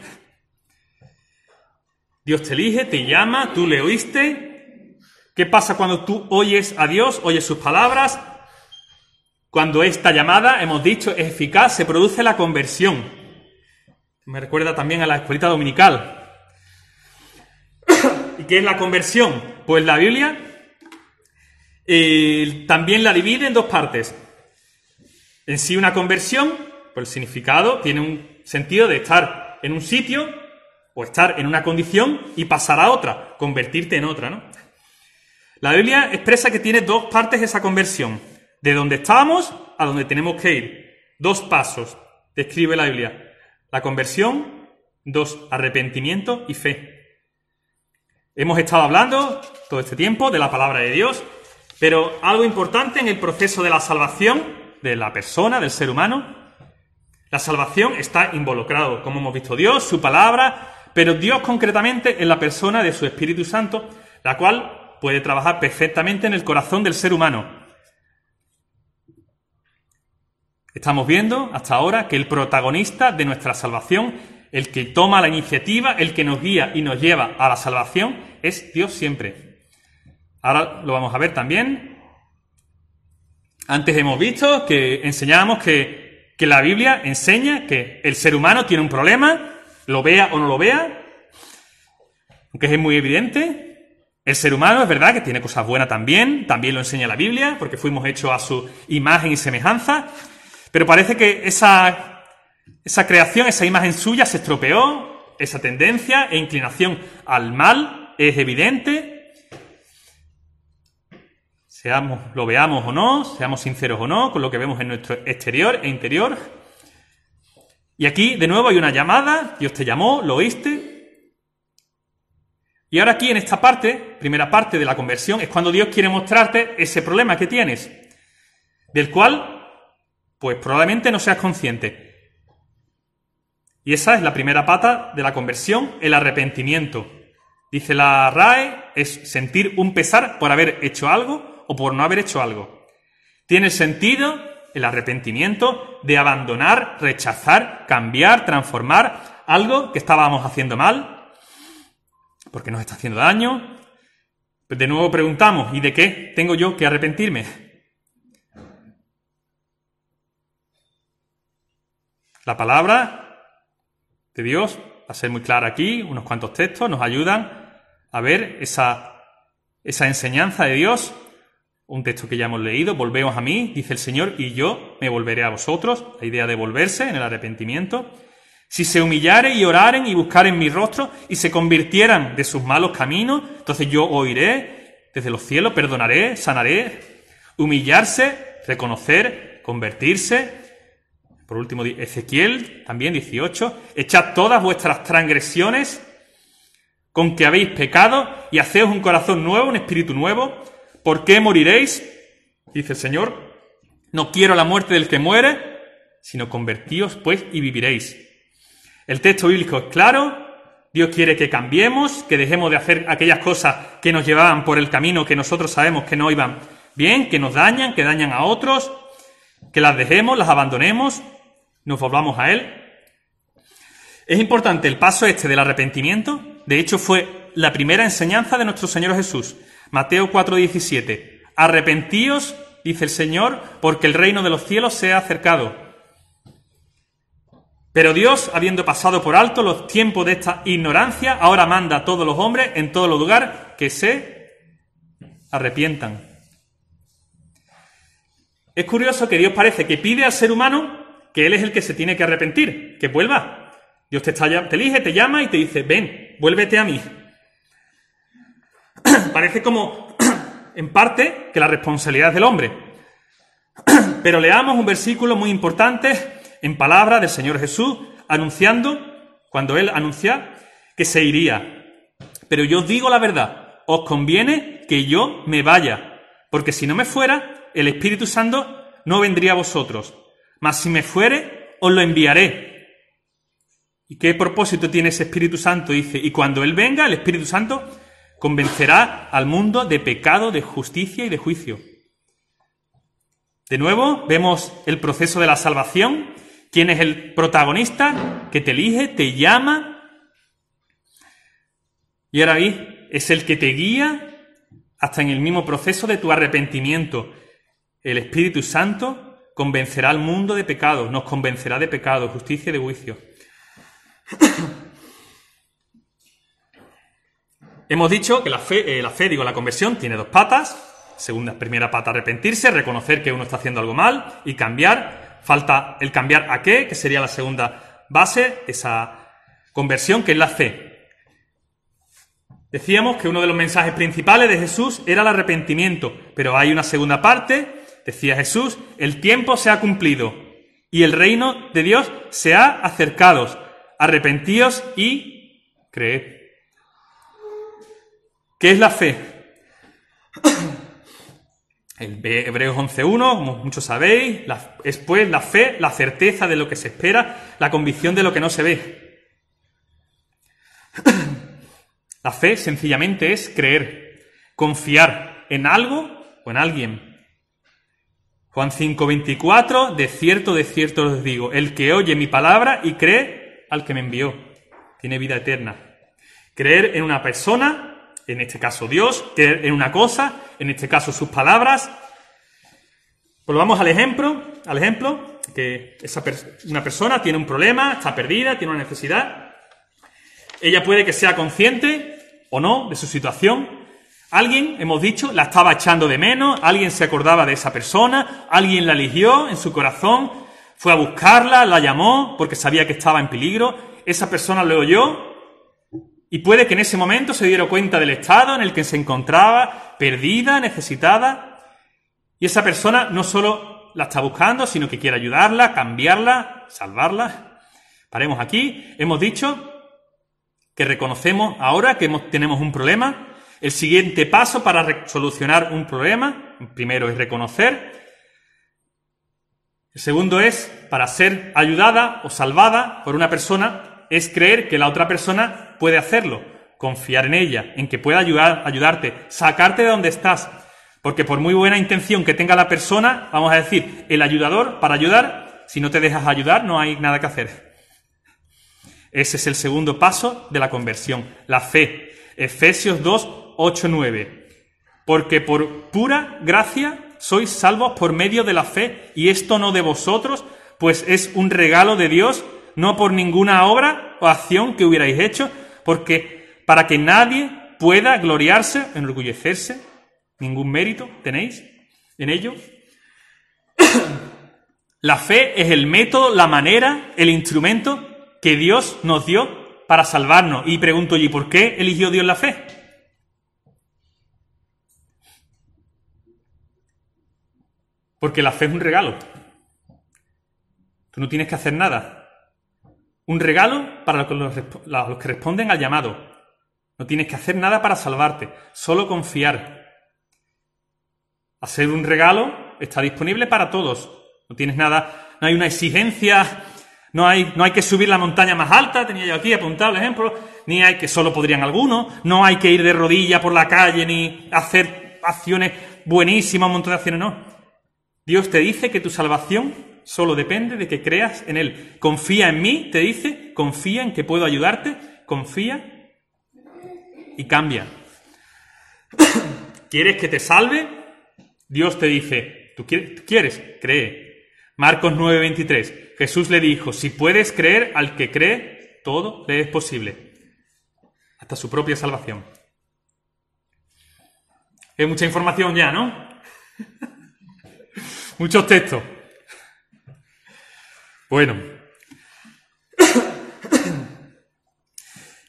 Dios te elige, te llama, tú le oíste. ¿Qué pasa cuando tú oyes a Dios, oyes sus palabras? Cuando esta llamada, hemos dicho, es eficaz, se produce la conversión. Me recuerda también a la escuelita dominical. *coughs* ¿Y qué es la conversión? Pues la Biblia eh, también la divide en dos partes. En sí una conversión, por el significado, tiene un sentido de estar en un sitio o estar en una condición y pasar a otra, convertirte en otra, ¿no? La Biblia expresa que tiene dos partes esa conversión. De donde estábamos a donde tenemos que ir. Dos pasos, describe la Biblia. La conversión, dos, arrepentimiento y fe. Hemos estado hablando todo este tiempo de la palabra de Dios, Pero algo importante en el proceso de la salvación de la persona, del ser humano, la salvación está involucrado, como hemos visto, Dios, su palabra, pero Dios concretamente en la persona de su Espíritu Santo, la cual puede trabajar perfectamente en el corazón del ser humano. Estamos viendo hasta ahora que el protagonista de nuestra salvación, el que toma la iniciativa, el que nos guía y nos lleva a la salvación, es Dios siempre. Ahora lo vamos a ver también. Antes hemos visto que enseñábamos que, que la Biblia enseña que el ser humano tiene un problema, lo vea o no lo vea, aunque es muy evidente. El ser humano es verdad que tiene cosas buenas también, también lo enseña la Biblia, porque fuimos hechos a su imagen y semejanza, pero parece que esa, esa creación, esa imagen suya se estropeó, esa tendencia e inclinación al mal es evidente. Seamos, lo veamos o no, seamos sinceros o no con lo que vemos en nuestro exterior e interior. Y aquí, de nuevo, hay una llamada, Dios te llamó, lo oíste. Y ahora aquí, en esta parte, primera parte de la conversión, es cuando Dios quiere mostrarte ese problema que tienes, del cual pues probablemente no seas consciente. Y esa es la primera pata de la conversión, el arrepentimiento. Dice la RAE, es sentir un pesar por haber hecho algo o por no haber hecho algo. Tiene sentido el arrepentimiento de abandonar, rechazar, cambiar, transformar algo que estábamos haciendo mal, porque nos está haciendo daño. De nuevo preguntamos, ¿y de qué tengo yo que arrepentirme? La palabra de Dios, va a ser muy clara aquí, unos cuantos textos nos ayudan a ver esa, enseñanza de Dios. Un texto que ya hemos leído, volvemos a mí, dice el Señor, y yo me volveré a vosotros. La idea de volverse en el arrepentimiento. Si se humillaren y oraren y buscaren mi rostro y se convirtieran de sus malos caminos, entonces yo oiré desde los cielos, perdonaré, sanaré. Humillarse, reconocer, convertirse, por último, Ezequiel, también 18, echad todas vuestras transgresiones con que habéis pecado y haceos un corazón nuevo, un espíritu nuevo. ¿Por qué moriréis? Dice el Señor. No quiero la muerte del que muere, sino convertíos pues y viviréis. El texto bíblico es claro. Dios quiere que cambiemos, que dejemos de hacer aquellas cosas que nos llevaban por el camino que nosotros sabemos que no iban bien, que nos dañan, que dañan a otros, que las dejemos, las abandonemos nos volvamos a Él. Es importante el paso este del arrepentimiento. De hecho, fue la primera enseñanza de nuestro Señor Jesús. Mateo 4:17. Arrepentíos, dice el Señor, porque el reino de los cielos se ha acercado. Pero Dios, habiendo pasado por alto los tiempos de esta ignorancia, ahora manda a todos los hombres en todo lugar que se arrepientan. Es curioso que Dios parece que pide al ser humano que Él es el que se tiene que arrepentir, que vuelva. Dios te, está, te elige, te llama y te dice, ven, vuélvete a mí. *clears throat* Parece como, *clears throat* en parte, que la responsabilidad es del hombre. *clears throat* Pero leamos un versículo muy importante en palabra del Señor Jesús, anunciando, cuando Él anuncia, que se iría. Pero yo os digo la verdad, os conviene que yo me vaya, porque si no me fuera, el Espíritu Santo no vendría a vosotros mas si me fuere, os lo enviaré. ¿Y qué propósito tiene ese Espíritu Santo? Dice, y cuando Él venga, el Espíritu Santo convencerá al mundo de pecado, de justicia y de juicio. De nuevo, vemos el proceso de la salvación. ¿Quién es el protagonista que te elige, te llama? Y ahora ahí es el que te guía hasta en el mismo proceso de tu arrepentimiento. El Espíritu Santo convencerá al mundo de pecado, nos convencerá de pecado, justicia y de juicio. *coughs* Hemos dicho que la fe, eh, la fe, digo, la conversión tiene dos patas. Segunda, primera pata, arrepentirse, reconocer que uno está haciendo algo mal y cambiar. Falta el cambiar a qué, que sería la segunda base, esa conversión, que es la fe. Decíamos que uno de los mensajes principales de Jesús era el arrepentimiento, pero hay una segunda parte decía Jesús, el tiempo se ha cumplido y el reino de Dios se ha acercado. Arrepentíos y creed. ¿Qué es la fe? *clears throat* El Hebreos 11.1, como muchos sabéis, es pues la fe, la certeza de lo que se espera, la convicción de lo que no se ve. *clears throat* La fe sencillamente es creer, confiar en algo o en alguien. Juan 5:24, de cierto, de cierto os digo, el que oye mi palabra y cree al que me envió, tiene vida eterna. Creer en una persona, en este caso Dios, creer en una cosa, en este caso sus palabras. Pues vamos al ejemplo, al ejemplo, que esa una persona tiene un problema, está perdida, tiene una necesidad. Ella puede que sea consciente o no de su situación. Alguien, hemos dicho, la estaba echando de menos, alguien se acordaba de esa persona, alguien la eligió en su corazón, fue a buscarla, la llamó porque sabía que estaba en peligro, esa persona le oyó y puede que en ese momento se diera cuenta del estado en el que se encontraba, perdida, necesitada, y esa persona no solo la está buscando, sino que quiere ayudarla, cambiarla, salvarla. Paremos aquí. Hemos dicho que reconocemos ahora que tenemos un problema. El siguiente paso para solucionar un problema, primero es reconocer. El segundo es, para ser ayudada o salvada por una persona, es creer que la otra persona puede hacerlo, confiar en ella, en que pueda ayudar, ayudarte, sacarte de donde estás. Porque por muy buena intención que tenga la persona, vamos a decir, el ayudador, para ayudar, si no te dejas ayudar, no hay nada que hacer. Ese es el segundo paso de la conversión, la fe. Efesios 2, 8, 9. Porque por pura gracia sois salvos por medio de la fe, y esto no de vosotros, pues es un regalo de Dios, no por ninguna obra o acción que hubierais hecho, porque para que nadie pueda gloriarse, enorgullecerse, ningún mérito tenéis en ello. *coughs* La fe es el método, la manera, el instrumento que Dios nos dio para salvarnos. Y pregunto, ¿y por qué eligió Dios la fe? Porque la fe es un regalo. Tú no tienes que hacer nada. Un regalo para los que, responden al llamado. No tienes que hacer nada para salvarte, solo confiar. Hacer un regalo está disponible para todos. No tienes nada, no hay una exigencia, no hay, no hay que subir la montaña más alta, tenía yo aquí apuntado el ejemplo, ni hay que solo podrían algunos, no hay que ir de rodilla por la calle ni hacer acciones buenísimas, un montón de acciones, no. Dios te dice que tu salvación solo depende de que creas en Él. Confía en mí, te dice, confía en que puedo ayudarte, confía y cambia. *coughs* ¿Quieres que te salve? Dios te dice, ¿tú quieres? Cree. Marcos 9:23. Jesús le dijo, si puedes creer al que cree, todo le es posible. Hasta su propia salvación. Es mucha información ya, ¿no? *laughs* Muchos textos. Bueno.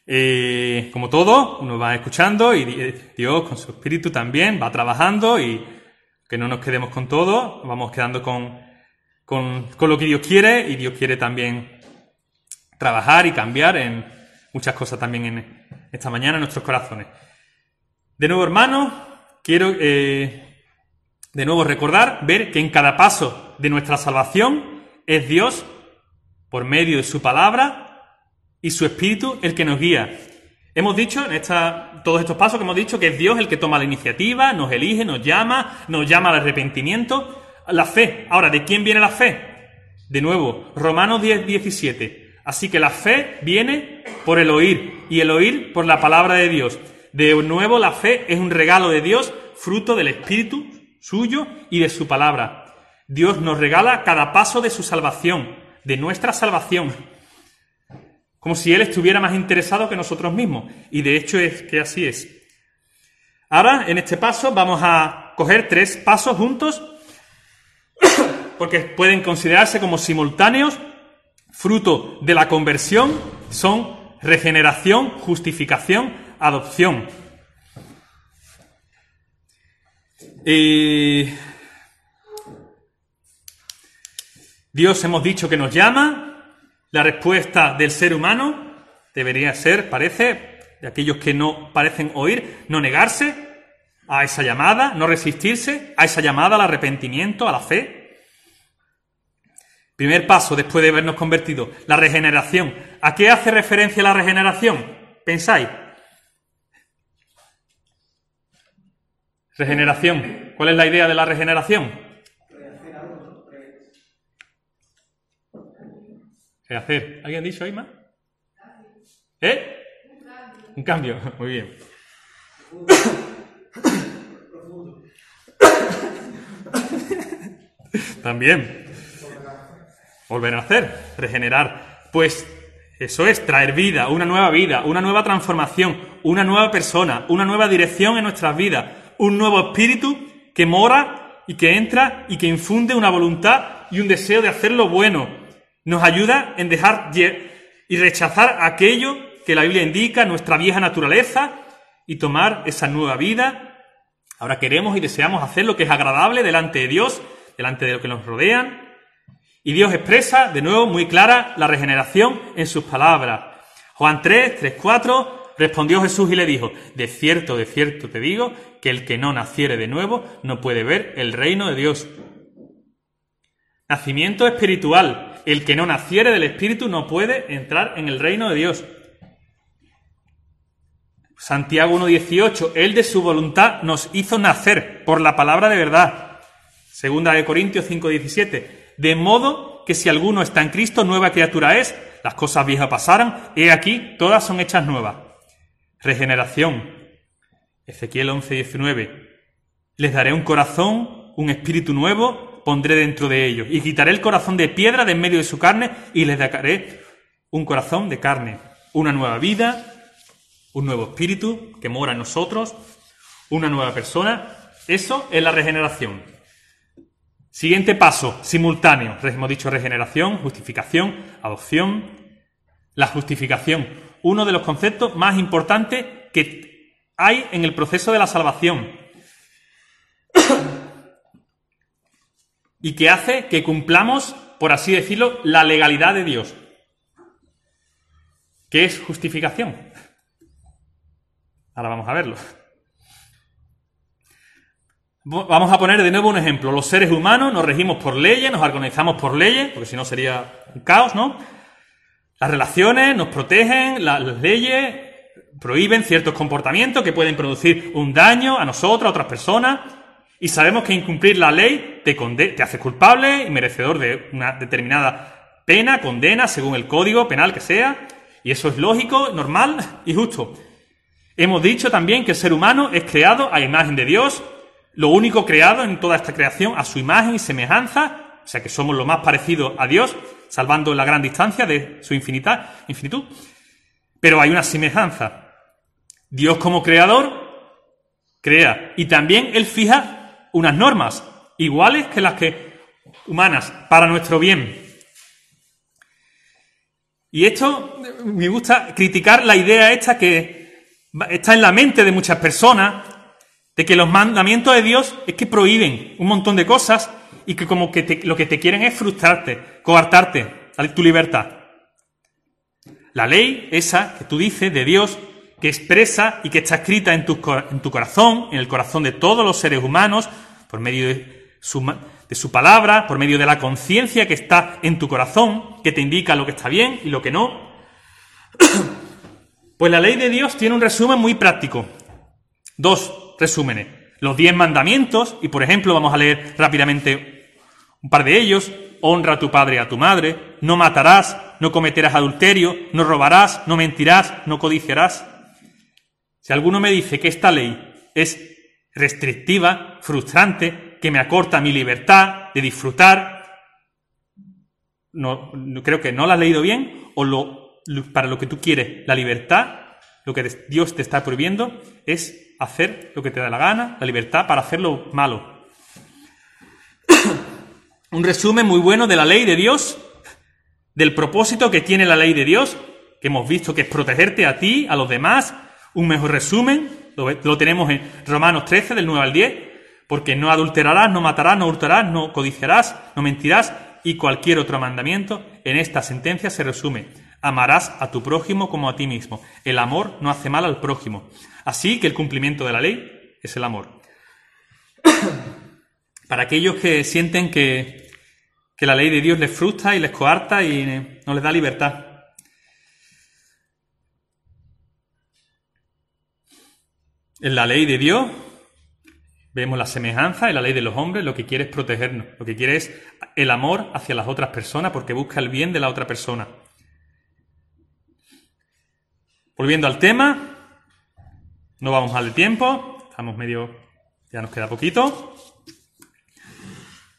Eh, como todo, uno va escuchando y di- Dios con su espíritu también va trabajando y que no nos quedemos con todo, vamos quedando con, con, con lo que Dios quiere y Dios quiere también trabajar y cambiar en muchas cosas también en esta mañana en nuestros corazones. De nuevo, hermanos, quiero eh, de nuevo recordar, ver que en cada paso de nuestra salvación es Dios, por medio de su palabra y su espíritu, el que nos guía. Hemos dicho en esta, todos estos pasos que hemos dicho que es Dios el que toma la iniciativa, nos elige, nos llama, nos llama al arrepentimiento. La fe. Ahora, ¿de quién viene la fe? De nuevo, Romanos 10, 17. Así que la fe viene por el oír y el oír por la palabra de Dios. De nuevo, la fe es un regalo de Dios, fruto del Espíritu suyo y de su palabra. Dios nos regala cada paso de su salvación, de nuestra salvación, como si Él estuviera más interesado que nosotros mismos. Y de hecho es que así es. Ahora, en este paso, vamos a coger tres pasos juntos, *coughs* porque pueden considerarse como simultáneos, fruto de la conversión, son regeneración, justificación, adopción. Eh, Dios hemos dicho que nos llama, la respuesta del ser humano debería ser, parece, de aquellos que no parecen oír, no negarse, a esa llamada, no resistirse a esa llamada al arrepentimiento, a la fe. Primer paso después de habernos convertido, la regeneración. ¿A qué hace referencia la regeneración? ¿Pensáis? Regeneración. ¿Cuál es la idea de la regeneración? Rehacer. ¿Alguien ha dicho ahí? ¿Eh? Un cambio. *laughs* Muy bien. También. Volver a hacer, regenerar. Pues eso es traer vida, una nueva vida, una nueva transformación, una nueva persona, una nueva dirección en nuestras vidas, un nuevo espíritu que mora y que entra y que infunde una voluntad y un deseo de hacer lo bueno. Nos ayuda en dejar y rechazar aquello que la Biblia indica, nuestra vieja naturaleza, y tomar esa nueva vida. Ahora queremos y deseamos hacer lo que es agradable delante de Dios, delante de lo que nos rodean, y Dios expresa de nuevo muy clara la regeneración en sus palabras. Juan 3, 3, 4, respondió Jesús y le dijo, de cierto, de cierto te digo, que el que no naciere de nuevo no puede ver el reino de Dios. Nacimiento espiritual. El que no naciere del Espíritu no puede entrar en el reino de Dios. Santiago 1.18. Él de su voluntad nos hizo nacer por la palabra de verdad. Segunda de Corintios 5.17. De modo que si alguno está en Cristo, nueva criatura es, las cosas viejas pasaron, he aquí, todas son hechas nuevas. Regeneración. Ezequiel 11.19. Les daré un corazón, un espíritu nuevo, pondré dentro de ellos, y quitaré el corazón de piedra de en medio de su carne, y les daré un corazón de carne, una nueva vida, un nuevo espíritu que mora en nosotros, una nueva persona. Eso es la regeneración. Siguiente paso, simultáneo. Hemos dicho regeneración, justificación, adopción. La justificación, uno de los conceptos más importantes que hay en el proceso de la salvación. y que hace que cumplamos, por así decirlo, la legalidad de Dios. ¿Qué es justificación? Ahora vamos a verlo. Vamos a poner de nuevo un ejemplo. Los seres humanos nos regimos por leyes, nos organizamos por leyes, porque si no sería un caos, ¿no? Las relaciones nos protegen, la- las leyes prohíben ciertos comportamientos que pueden producir un daño a nosotros, a otras personas, y sabemos que incumplir la ley te, te hace culpable y merecedor de una determinada pena, condena, según el código penal que sea, y eso es lógico, normal y justo. Hemos dicho también que el ser humano es creado a imagen de Dios, lo único creado en toda esta creación a su imagen y semejanza, o sea que somos lo más parecido a Dios, salvando la gran distancia de su infinita, infinitud. Pero hay una semejanza. Dios como creador crea y también Él fija unas normas iguales que las que humanas para nuestro bien. Y esto me gusta criticar la idea esta que está en la mente de muchas personas de que los mandamientos de Dios es que prohíben un montón de cosas y que como que lo que te quieren es frustrarte, coartarte tu libertad. La ley, esa que tú dices de Dios, que expresa y que está escrita en tu, en tu corazón, en el corazón de todos los seres humanos, por medio de su, de su palabra, por medio de la conciencia que está en tu corazón, que te indica lo que está bien y lo que no. *coughs* Pues la ley de Dios tiene un resumen muy práctico. Dos resúmenes. Los diez mandamientos, y por ejemplo vamos a leer rápidamente un par de ellos. Honra a tu padre y a tu madre, no matarás, no cometerás adulterio, no robarás, no mentirás, no codiciarás. Si alguno me dice que esta ley es restrictiva, frustrante, que me acorta mi libertad de disfrutar, no, creo que no la has leído bien o lo, para lo que tú quieres, la libertad, lo que Dios te está prohibiendo es hacer lo que te da la gana, la libertad para hacer lo malo. *coughs* Un resumen muy bueno de la ley de Dios, del propósito que tiene la ley de Dios, que hemos visto que es protegerte a ti, a los demás. Un mejor resumen, lo, lo tenemos en Romanos 13, del 9 al 10, porque no adulterarás, no matarás, no hurtarás, no codiciarás, no mentirás y cualquier otro mandamiento. En esta sentencia se resume, amarás a tu prójimo como a ti mismo. El amor no hace mal al prójimo. Así que el cumplimiento de la ley es el amor. *coughs* Para aquellos que sienten que, que la ley de Dios les frustra y les coarta y no les da libertad. En la ley de Dios vemos la semejanza, en la ley de los hombres lo que quiere es protegernos, lo que quiere es el amor hacia las otras personas porque busca el bien de la otra persona. Volviendo al tema, no vamos mal de tiempo, estamos medio, ya nos queda poquito.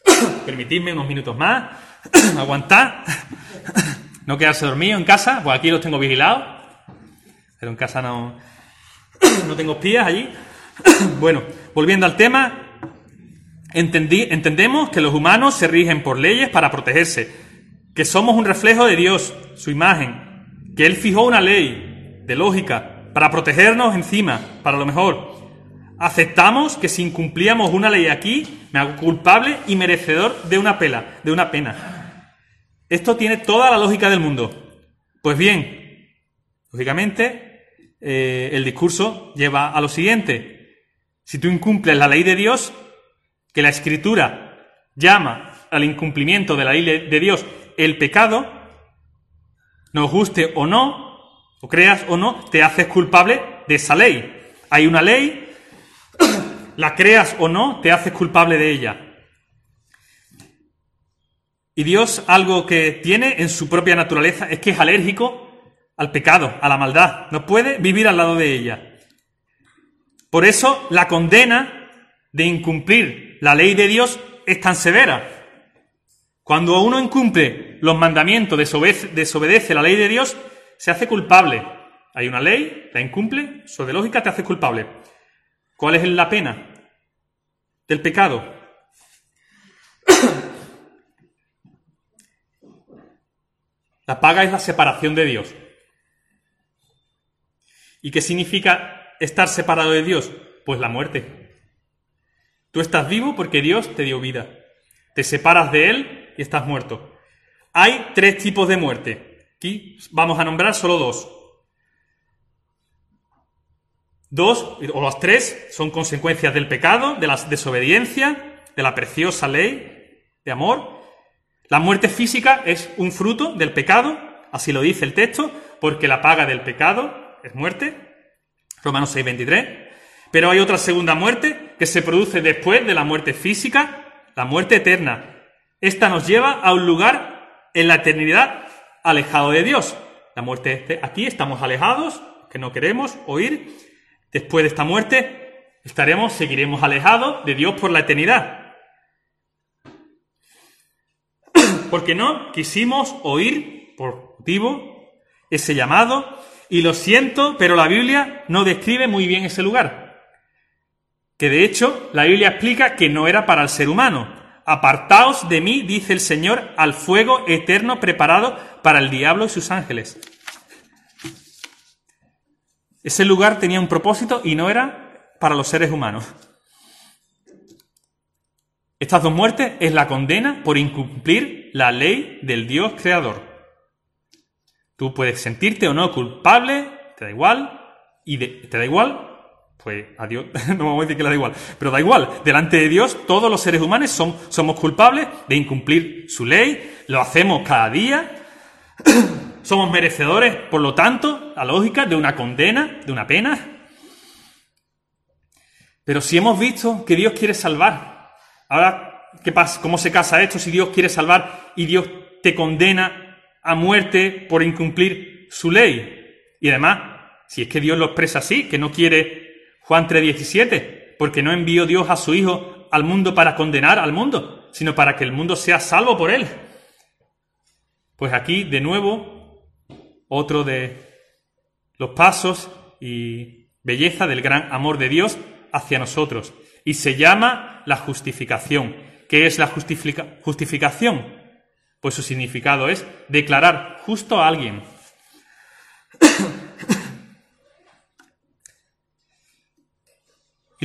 *coughs* Permitidme unos minutos más, *coughs* aguantar, *coughs* no quedarse dormido en casa, pues aquí los tengo vigilados, pero en casa no, no tengo espías allí. Bueno, volviendo al tema, entendí- entendemos que los humanos se rigen por leyes para protegerse, que somos un reflejo de Dios, su imagen, que Él fijó una ley de lógica para protegernos encima, para lo mejor. Aceptamos que si incumplíamos una ley aquí, me hago culpable y merecedor de una pela, de una pena. Esto tiene toda la lógica del mundo. Pues bien, lógicamente, eh, el discurso lleva a lo siguiente. Si tú incumples la ley de Dios, que la escritura llama al incumplimiento de la ley de Dios el pecado, nos guste o no, o creas o no, te haces culpable de esa ley. Hay una ley, *coughs* la creas o no, te haces culpable de ella. Y Dios algo que tiene en su propia naturaleza es que es alérgico al pecado, a la maldad. No puede vivir al lado de ella. Por eso la condena de incumplir la ley de Dios es tan severa. Cuando uno incumple los mandamientos, desobedece, desobedece la ley de Dios, se hace culpable. Hay una ley, la incumple, de lógica te hace culpable. ¿Cuál es la pena del pecado? La paga es la separación de Dios. ¿Y qué significa estar separado de Dios? Pues la muerte. Tú estás vivo porque Dios te dio vida. Te separas de Él y estás muerto. Hay tres tipos de muerte. Aquí vamos a nombrar solo dos. Dos, o las tres, son consecuencias del pecado, de la desobediencia, de la preciosa ley de amor. La muerte física es un fruto del pecado, así lo dice el texto, porque la paga del pecado es muerte. Romanos 6, 23. Pero hay otra segunda muerte que se produce después de la muerte física, la muerte eterna. Esta nos lleva a un lugar en la eternidad alejado de Dios. La muerte aquí estamos alejados, que no queremos oír. Después de esta muerte estaremos, seguiremos alejados de Dios por la eternidad. *clears throat* Porque no quisimos oír por motivo ese llamado y lo siento, pero la Biblia no describe muy bien ese lugar. Que de hecho la Biblia explica que no era para el ser humano. Apartaos de mí, dice el Señor, al fuego eterno preparado para el diablo y sus ángeles. Ese lugar tenía un propósito y no era para los seres humanos. Estas dos muertes es la condena por incumplir la ley del Dios creador. Tú puedes sentirte o no culpable, te da igual, y de- te da igual, pues a Dios, *laughs* no vamos a decir que le da igual, pero da igual, delante de Dios todos los seres humanos somos culpables de incumplir su ley, lo hacemos cada día, *clears throat* somos merecedores, por lo tanto, la lógica de una condena, de una pena. Pero si hemos visto que Dios quiere salvar, ahora, ¿qué pasa? ¿Cómo se casa esto si Dios quiere salvar y Dios te condena a muerte por incumplir su ley? Y además, si es que Dios lo expresa así, que no quiere Juan 3:17, porque no envió Dios a su Hijo al mundo para condenar al mundo, sino para que el mundo sea salvo por él. Pues aquí, de nuevo, otro de los pasos y belleza del gran amor de Dios hacia nosotros. Y se llama la justificación. ¿Qué es la justifica- justificación? Pues su significado es declarar justo a alguien.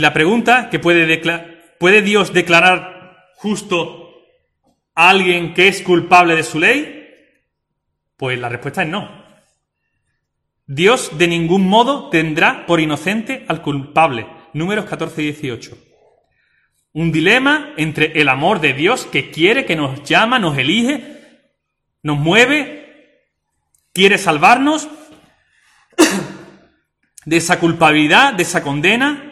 Y la pregunta que puede ¿puede Dios declarar justo a alguien que es culpable de su ley? Pues la respuesta es no. Dios de ningún modo tendrá por inocente al culpable. números 14 y 18. Un dilema entre el amor de Dios que quiere, que nos llama, nos elige, nos mueve, quiere salvarnos de esa culpabilidad, de esa condena,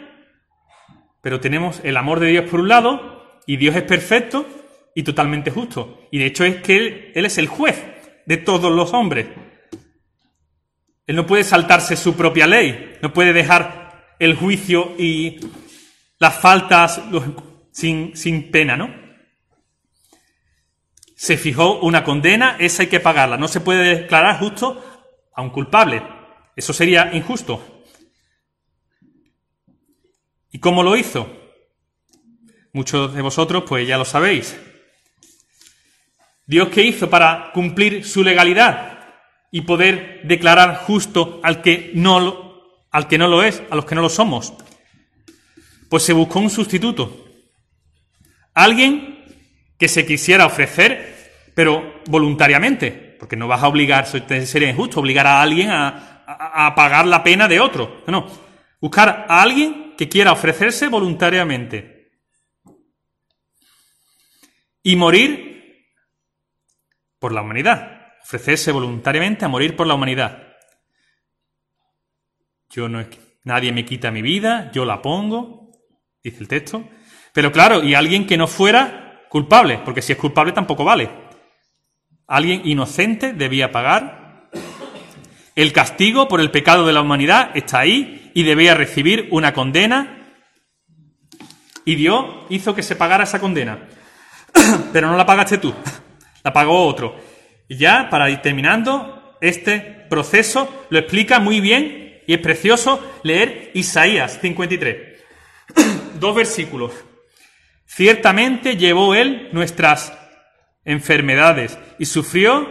pero tenemos el amor de Dios por un lado y Dios es perfecto y totalmente justo. Y de hecho es que Él, él es el juez de todos los hombres. Él no puede saltarse su propia ley, no puede dejar el juicio y las faltas sin, sin pena, ¿no? Se fijó una condena, esa hay que pagarla. No se puede declarar justo a un culpable. Eso sería injusto. ¿Y cómo lo hizo? Muchos de vosotros pues ya lo sabéis. Dios qué hizo para cumplir su legalidad y poder declarar justo al que no lo, al que no lo es, a los que no lo somos. Pues se buscó un sustituto. Alguien que se quisiera ofrecer, pero voluntariamente, porque no vas a obligar, sería injusto, obligar a alguien a, a- a pagar la pena de otro. No. Buscar a alguien que quiera ofrecerse voluntariamente y morir por la humanidad. Ofrecerse voluntariamente a morir por la humanidad. Yo no nadie me quita mi vida, yo la pongo, dice el texto. Pero claro, y alguien que no fuera culpable, porque si es culpable tampoco vale. Alguien inocente debía pagar. El castigo por el pecado de la humanidad está ahí y debía recibir una condena. Y Dios hizo que se pagara esa condena. *clears throat* Pero no la pagaste tú, *laughs* la pagó otro. Y ya, para ir terminando, este proceso lo explica muy bien y es precioso leer Isaías 53. *clears throat* Dos versículos. Ciertamente llevó él nuestras enfermedades y sufrió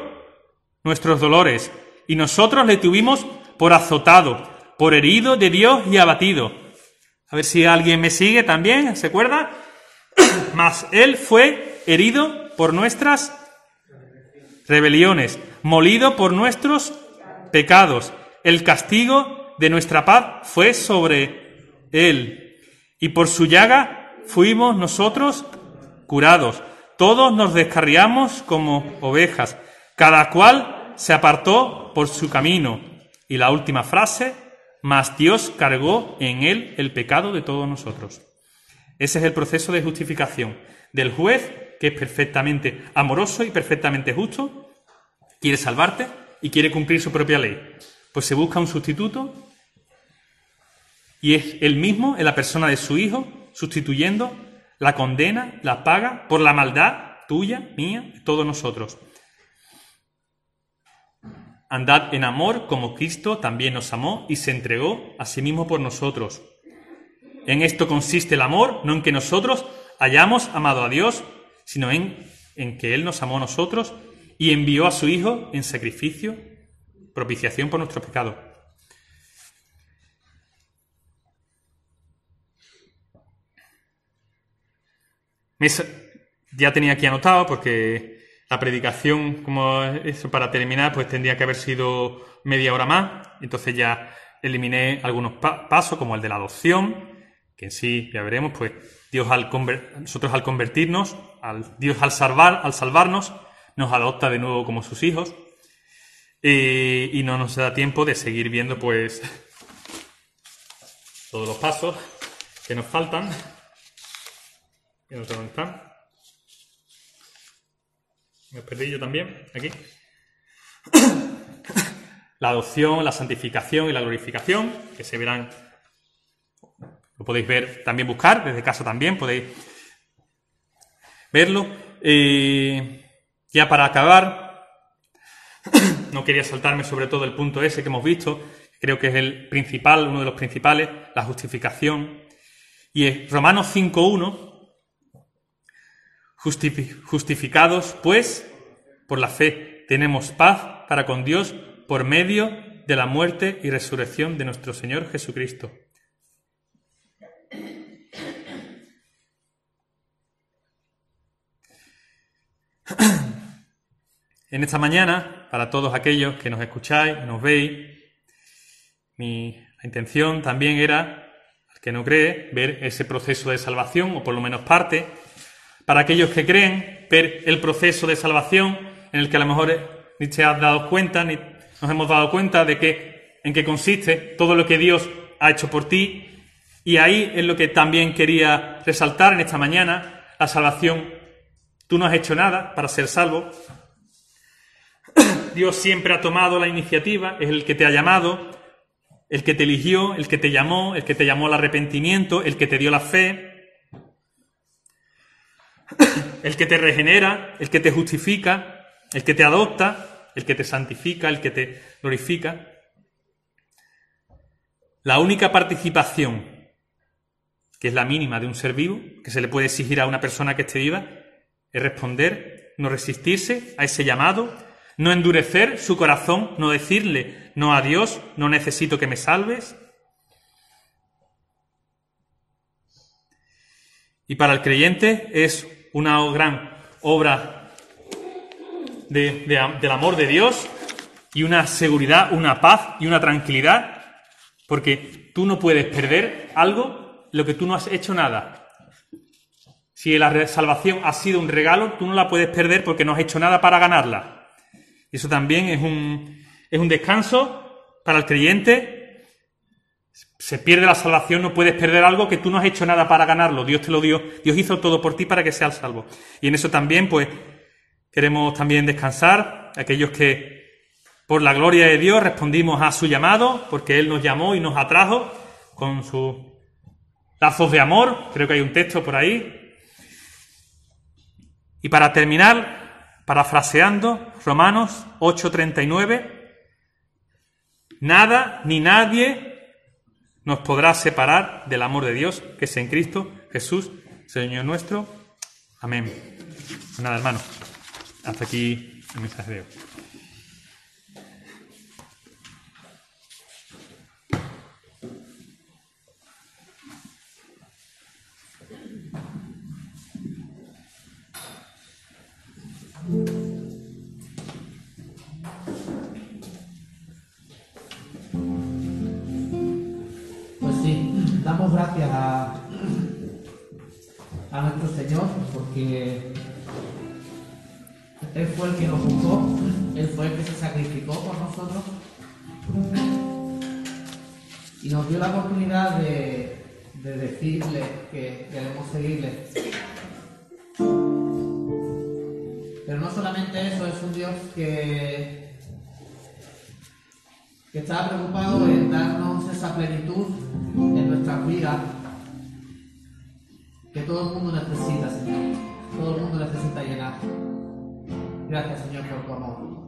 nuestros dolores, y nosotros le tuvimos por azotado, por herido de Dios y abatido. A ver si alguien me sigue también, ¿se acuerda? *coughs* Mas él fue herido por nuestras rebeliones, molido por nuestros pecados. El castigo de nuestra paz fue sobre él, y por su llaga fuimos nosotros curados. Todos nos descarriamos como ovejas, cada cual se apartó por su camino. Y la última frase, mas Dios cargó en él el pecado de todos nosotros. Ese es el proceso de justificación del juez, que es perfectamente amoroso y perfectamente justo, quiere salvarte y quiere cumplir su propia ley. Pues se busca un sustituto y es él mismo, en la persona de su hijo, sustituyendo la condena, la paga por la maldad tuya, mía, de todos nosotros. Andad en amor como Cristo también nos amó y se entregó a sí mismo por nosotros. En esto consiste el amor, no en que nosotros hayamos amado a Dios, sino en, en que Él nos amó a nosotros y envió a su Hijo en sacrificio, propiciación por nuestros pecados. Ya tenía aquí anotado porque la predicación, como eso para terminar, pues tendría que haber sido media hora más. Entonces ya eliminé algunos pa- pasos, como el de la adopción, que en sí ya veremos, pues Dios al nosotros al convertirnos, Dios al salvar, al salvarnos, nos adopta de nuevo como sus hijos. Eh, y no nos da tiempo de seguir viendo, pues, todos los pasos que nos faltan. Que no dónde están. Me perdí yo también, aquí. *coughs* La adopción, la santificación y la glorificación, que se verán, lo podéis ver, también buscar, desde casa también podéis verlo. Eh, ya para acabar, *coughs* no quería saltarme sobre todo el punto ese que hemos visto, creo que es el principal, uno de los principales, la justificación. Y es Romanos 5.1, Justifi- justificados, pues, por la fe, tenemos paz para con Dios por medio de la muerte y resurrección de nuestro Señor Jesucristo. *clears throat* En esta mañana, para todos aquellos que nos escucháis, nos veis, mi intención también era que no cree, ver ese proceso de salvación, o por lo menos parte. Para aquellos que creen, ver el proceso de salvación en el que a lo mejor ni te has dado cuenta, ni nos hemos dado cuenta de que, en qué consiste todo lo que Dios ha hecho por ti. Y ahí es lo que también quería resaltar en esta mañana, la salvación. Tú no has hecho nada para ser salvo. *coughs* Dios siempre ha tomado la iniciativa, es el que te ha llamado, el que te eligió, el que te llamó, el que te llamó al arrepentimiento, el que te dio la fe, el que te regenera, el que te justifica, el que te adopta, el que te santifica, el que te glorifica. La única participación, que es la mínima de un ser vivo, que se le puede exigir a una persona que esté viva, es responder, no resistirse a ese llamado, no endurecer su corazón, no decirle no a Dios, no necesito que me salves. Y para el creyente es una gran obra de- de- del amor de Dios y una seguridad, una paz y una tranquilidad, porque tú no puedes perder algo lo que tú no has hecho nada. Si la salvación ha sido un regalo, tú no la puedes perder porque no has hecho nada para ganarla. Eso también es un, es un descanso para el creyente. Se pierde la salvación, no puedes perder algo que tú no has hecho nada para ganarlo. Dios te lo dio, Dios hizo todo por ti para que seas salvo. Y en eso también, pues, queremos también descansar, aquellos que por la gloria de Dios respondimos a su llamado, porque Él nos llamó y nos atrajo con sus lazos de amor, creo que hay un texto por ahí. Y para terminar, parafraseando Romanos 8:39, nada ni nadie nos podrá separar del amor de Dios que es en Cristo Jesús, Señor nuestro. Amén. Pues nada, hermano, hasta aquí el mensaje de hoy. Gracias a, a nuestro Señor porque Él fue el que nos buscó, Él fue el que se sacrificó por nosotros y nos dio la oportunidad de, de decirle que queremos seguirle. Pero no solamente eso, es un Dios que, que está preocupado en darnos esa plenitud en nuestras vidas que todo el mundo necesita, Señor. Todo el mundo necesita llenar. Gracias, Señor, por tu amor.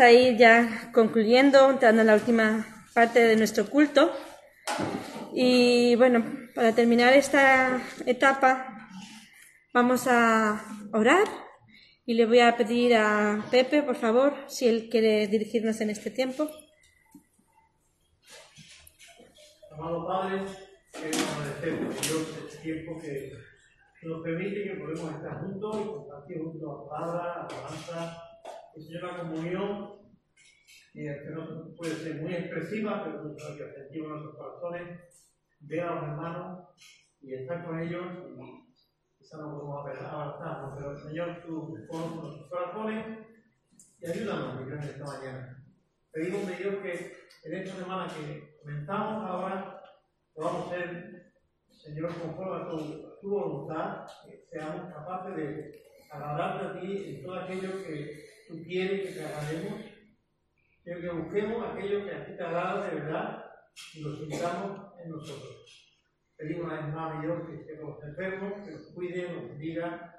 A ir ya concluyendo, entrando en la última parte de nuestro culto. Y bueno, para terminar esta etapa, vamos a orar y le voy a pedir a Pepe, por favor, si él quiere dirigirnos en este tiempo. Amado Padre, queremos agradecerte, Dios, este tiempo que nos permite que podemos estar juntos y compartir juntos a palabra, alabanza, Señor, la comunión, y que no puede ser muy expresiva, pero que sentimos en nuestros corazones, ver a los hermanos y estar con ellos, y quizás no podemos abrazarnos, pero Señor, tú conoces nuestros corazones y ayúdanos, mi esta mañana. Pedimos, mi Dios, que en esta semana que comenzamos ahora, podamos ser, Señor, conforme a tu, a tu voluntad, que seamos capaces de agradarte a ti en todo aquello que tú quieres que te agrademos, pero que busquemos aquello que a ti te agrada de verdad y lo sintamos en nosotros. Pedimos una vez más, Dios, que los enfermos, que los cuide, los bendiga.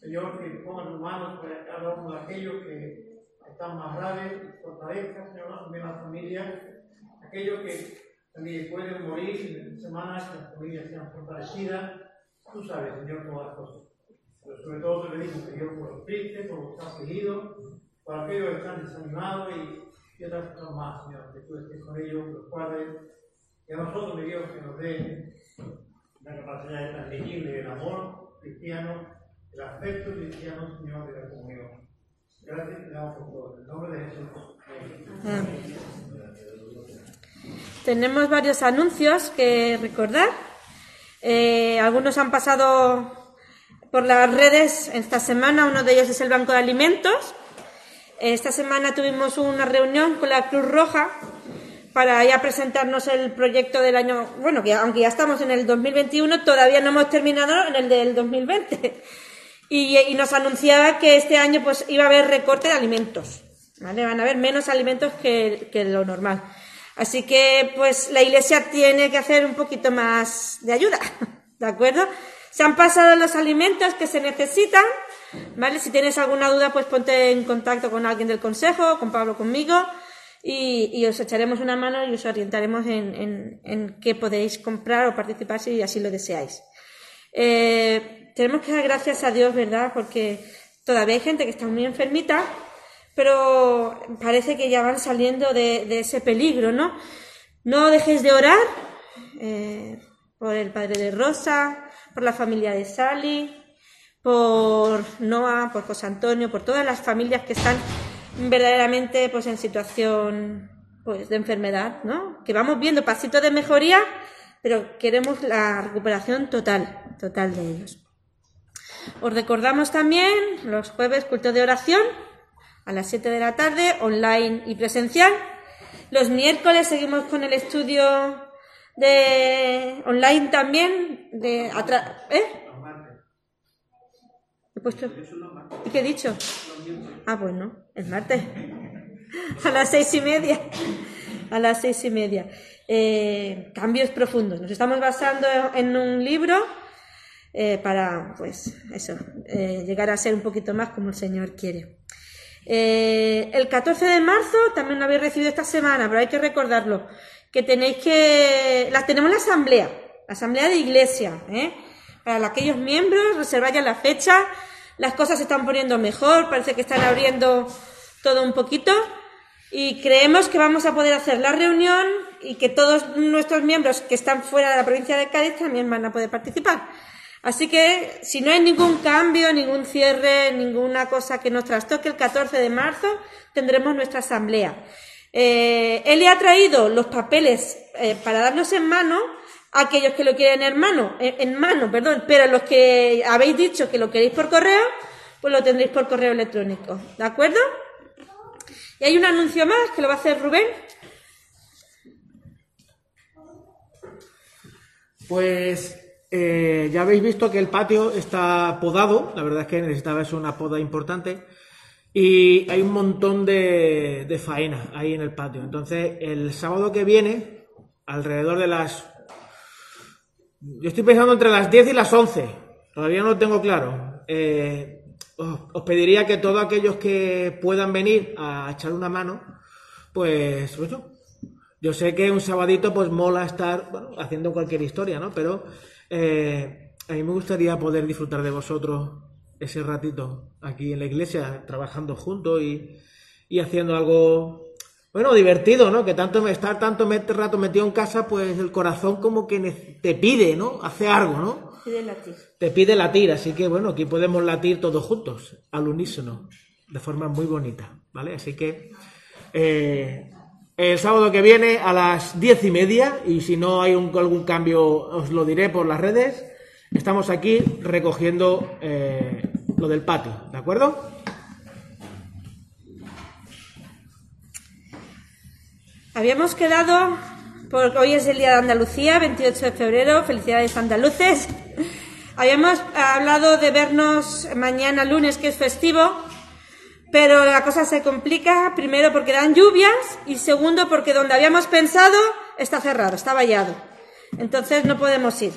Señor, que pongan tus manos para cada uno de aquellos que están más graves, fortalezca, Señor, también la familia, aquellos que también pueden morir en semanas, que las familias sean fortalecidas. Tú sabes, Señor, todas las cosas. Sobre todo te pedimos, Señor, por los tristes, por los que afligidos, por aquellos que están desanimados y, y otras personas más, Señor, que tú estés con ellos, los guardes. Y a nosotros, mi Dios, que nos dé la capacidad de transmitir el amor cristiano, el afecto cristiano, Señor, de la comunión. Gracias te damos por todo. En nombre de Jesús. Tenemos varios anuncios que recordar. Eh, algunos han pasado por las redes esta semana, uno de ellos es el Banco de Alimentos. Esta semana tuvimos una reunión con la Cruz Roja para ya presentarnos el proyecto del año, bueno, que aunque ya estamos en el 2021, todavía no hemos terminado en el del 2020. Y, nos anunciaba que este año pues iba a haber recorte de alimentos, ¿vale? Van a haber menos alimentos que, que lo normal. Así que pues la iglesia tiene que hacer un poquito más de ayuda, *laughs* ¿de acuerdo? Se han pasado los alimentos que se necesitan, ¿vale? Si tienes alguna duda, pues ponte en contacto con alguien del consejo, con Pablo, conmigo, y, os echaremos una mano y os orientaremos en, en, qué podéis comprar o participar si así lo deseáis. Eh, tenemos que dar gracias a Dios, ¿verdad? Porque todavía hay gente que está muy enfermita, pero parece que ya van saliendo de, ese peligro, ¿no? No dejes de orar eh, por el padre de Rosa, por la familia de Sally, por Noah, por José Antonio, por todas las familias que están verdaderamente pues en situación pues de enfermedad, ¿no? Que vamos viendo pasitos de mejoría, pero queremos la recuperación total, total de ellos. Os recordamos también los jueves culto de oración a las 7 de la tarde, online y presencial. Los miércoles seguimos con el estudio de online también de atrás, ¿eh? He puesto ¿Y qué he dicho? Ah, bueno, el martes. *laughs* A las seis y media. A las seis y media. Eh, cambios profundos. Nos estamos basando en un libro eh, para, pues, eso, eh, llegar a ser un poquito más como el Señor quiere. Eh, el 14 de marzo también lo habéis recibido esta semana, pero hay que recordarlo. Que tenéis que... Las tenemos en la asamblea, la asamblea de iglesia, ¿eh? Para aquellos miembros, reservad ya la fecha, las cosas se están poniendo mejor, parece que están abriendo todo un poquito y creemos que vamos a poder hacer la reunión y que todos nuestros miembros que están fuera de la provincia de Cádiz también van a poder participar. Así que si no hay ningún cambio, ningún cierre, ninguna cosa que nos trastoque, el 14 de marzo tendremos nuestra asamblea. Eh, él le ha traído los papeles eh, para darlos en mano a aquellos que lo quieren en mano, en, mano, perdón, pero los que habéis dicho que lo queréis por correo, pues lo tendréis por correo electrónico. ¿De acuerdo? Y hay un anuncio más que lo va a hacer Rubén. Pues eh, ya habéis visto que el patio está podado, la verdad es que necesitaba eso una poda importante. Y hay un montón de, de faena ahí en el patio. Entonces, el sábado que viene, alrededor de las. Yo estoy pensando entre las 10 y las 11. Todavía no lo tengo claro. Eh, os, os pediría que todos aquellos que puedan venir a echar una mano, pues, pues yo, yo sé que un sabadito pues mola estar bueno, haciendo cualquier historia, ¿no? Pero eh, a mí me gustaría poder disfrutar de vosotros ese ratito aquí en la iglesia, trabajando juntos y, y haciendo algo, bueno, divertido, ¿no? Que tanto me estar tanto rato metido en casa, pues el corazón como que te pide, ¿no? Hace algo, ¿no? Pide latir. Te pide latir, así que bueno, aquí podemos latir todos juntos, al unísono, de forma muy bonita, ¿vale? Así que eh, el sábado que viene a las diez y media, y si no hay un- algún cambio os lo diré por las redes, estamos aquí recogiendo eh, lo del patio, ¿de acuerdo? Habíamos quedado, porque hoy es el Día de Andalucía, 28 de febrero, felicidades andaluces. *laughs* Habíamos hablado de vernos mañana lunes, que es festivo, pero la cosa se complica, primero porque dan lluvias y segundo porque donde habíamos pensado está cerrado, está vallado. Entonces no podemos ir.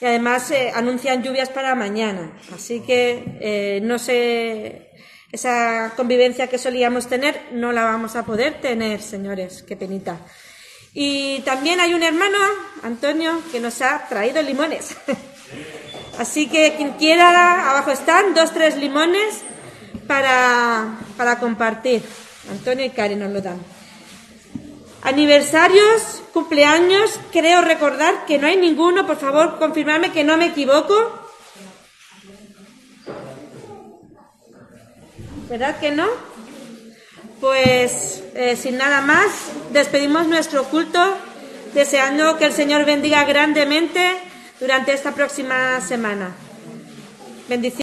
Y además eh, anuncian lluvias para mañana, así que eh, no sé, esa convivencia que solíamos tener no la vamos a poder tener, señores, qué penita. Y también hay un hermano, Antonio, que nos ha traído limones. *laughs* Así que quien quiera, abajo están dos, tres limones para, para compartir. Antonio y Karen nos lo dan. Aniversarios, cumpleaños, creo recordar que no hay ninguno, por favor, confirmarme que no me equivoco. ¿Verdad que no? Pues eh, sin nada más, despedimos nuestro culto deseando que el Señor bendiga grandemente durante esta próxima semana. Bendiciones.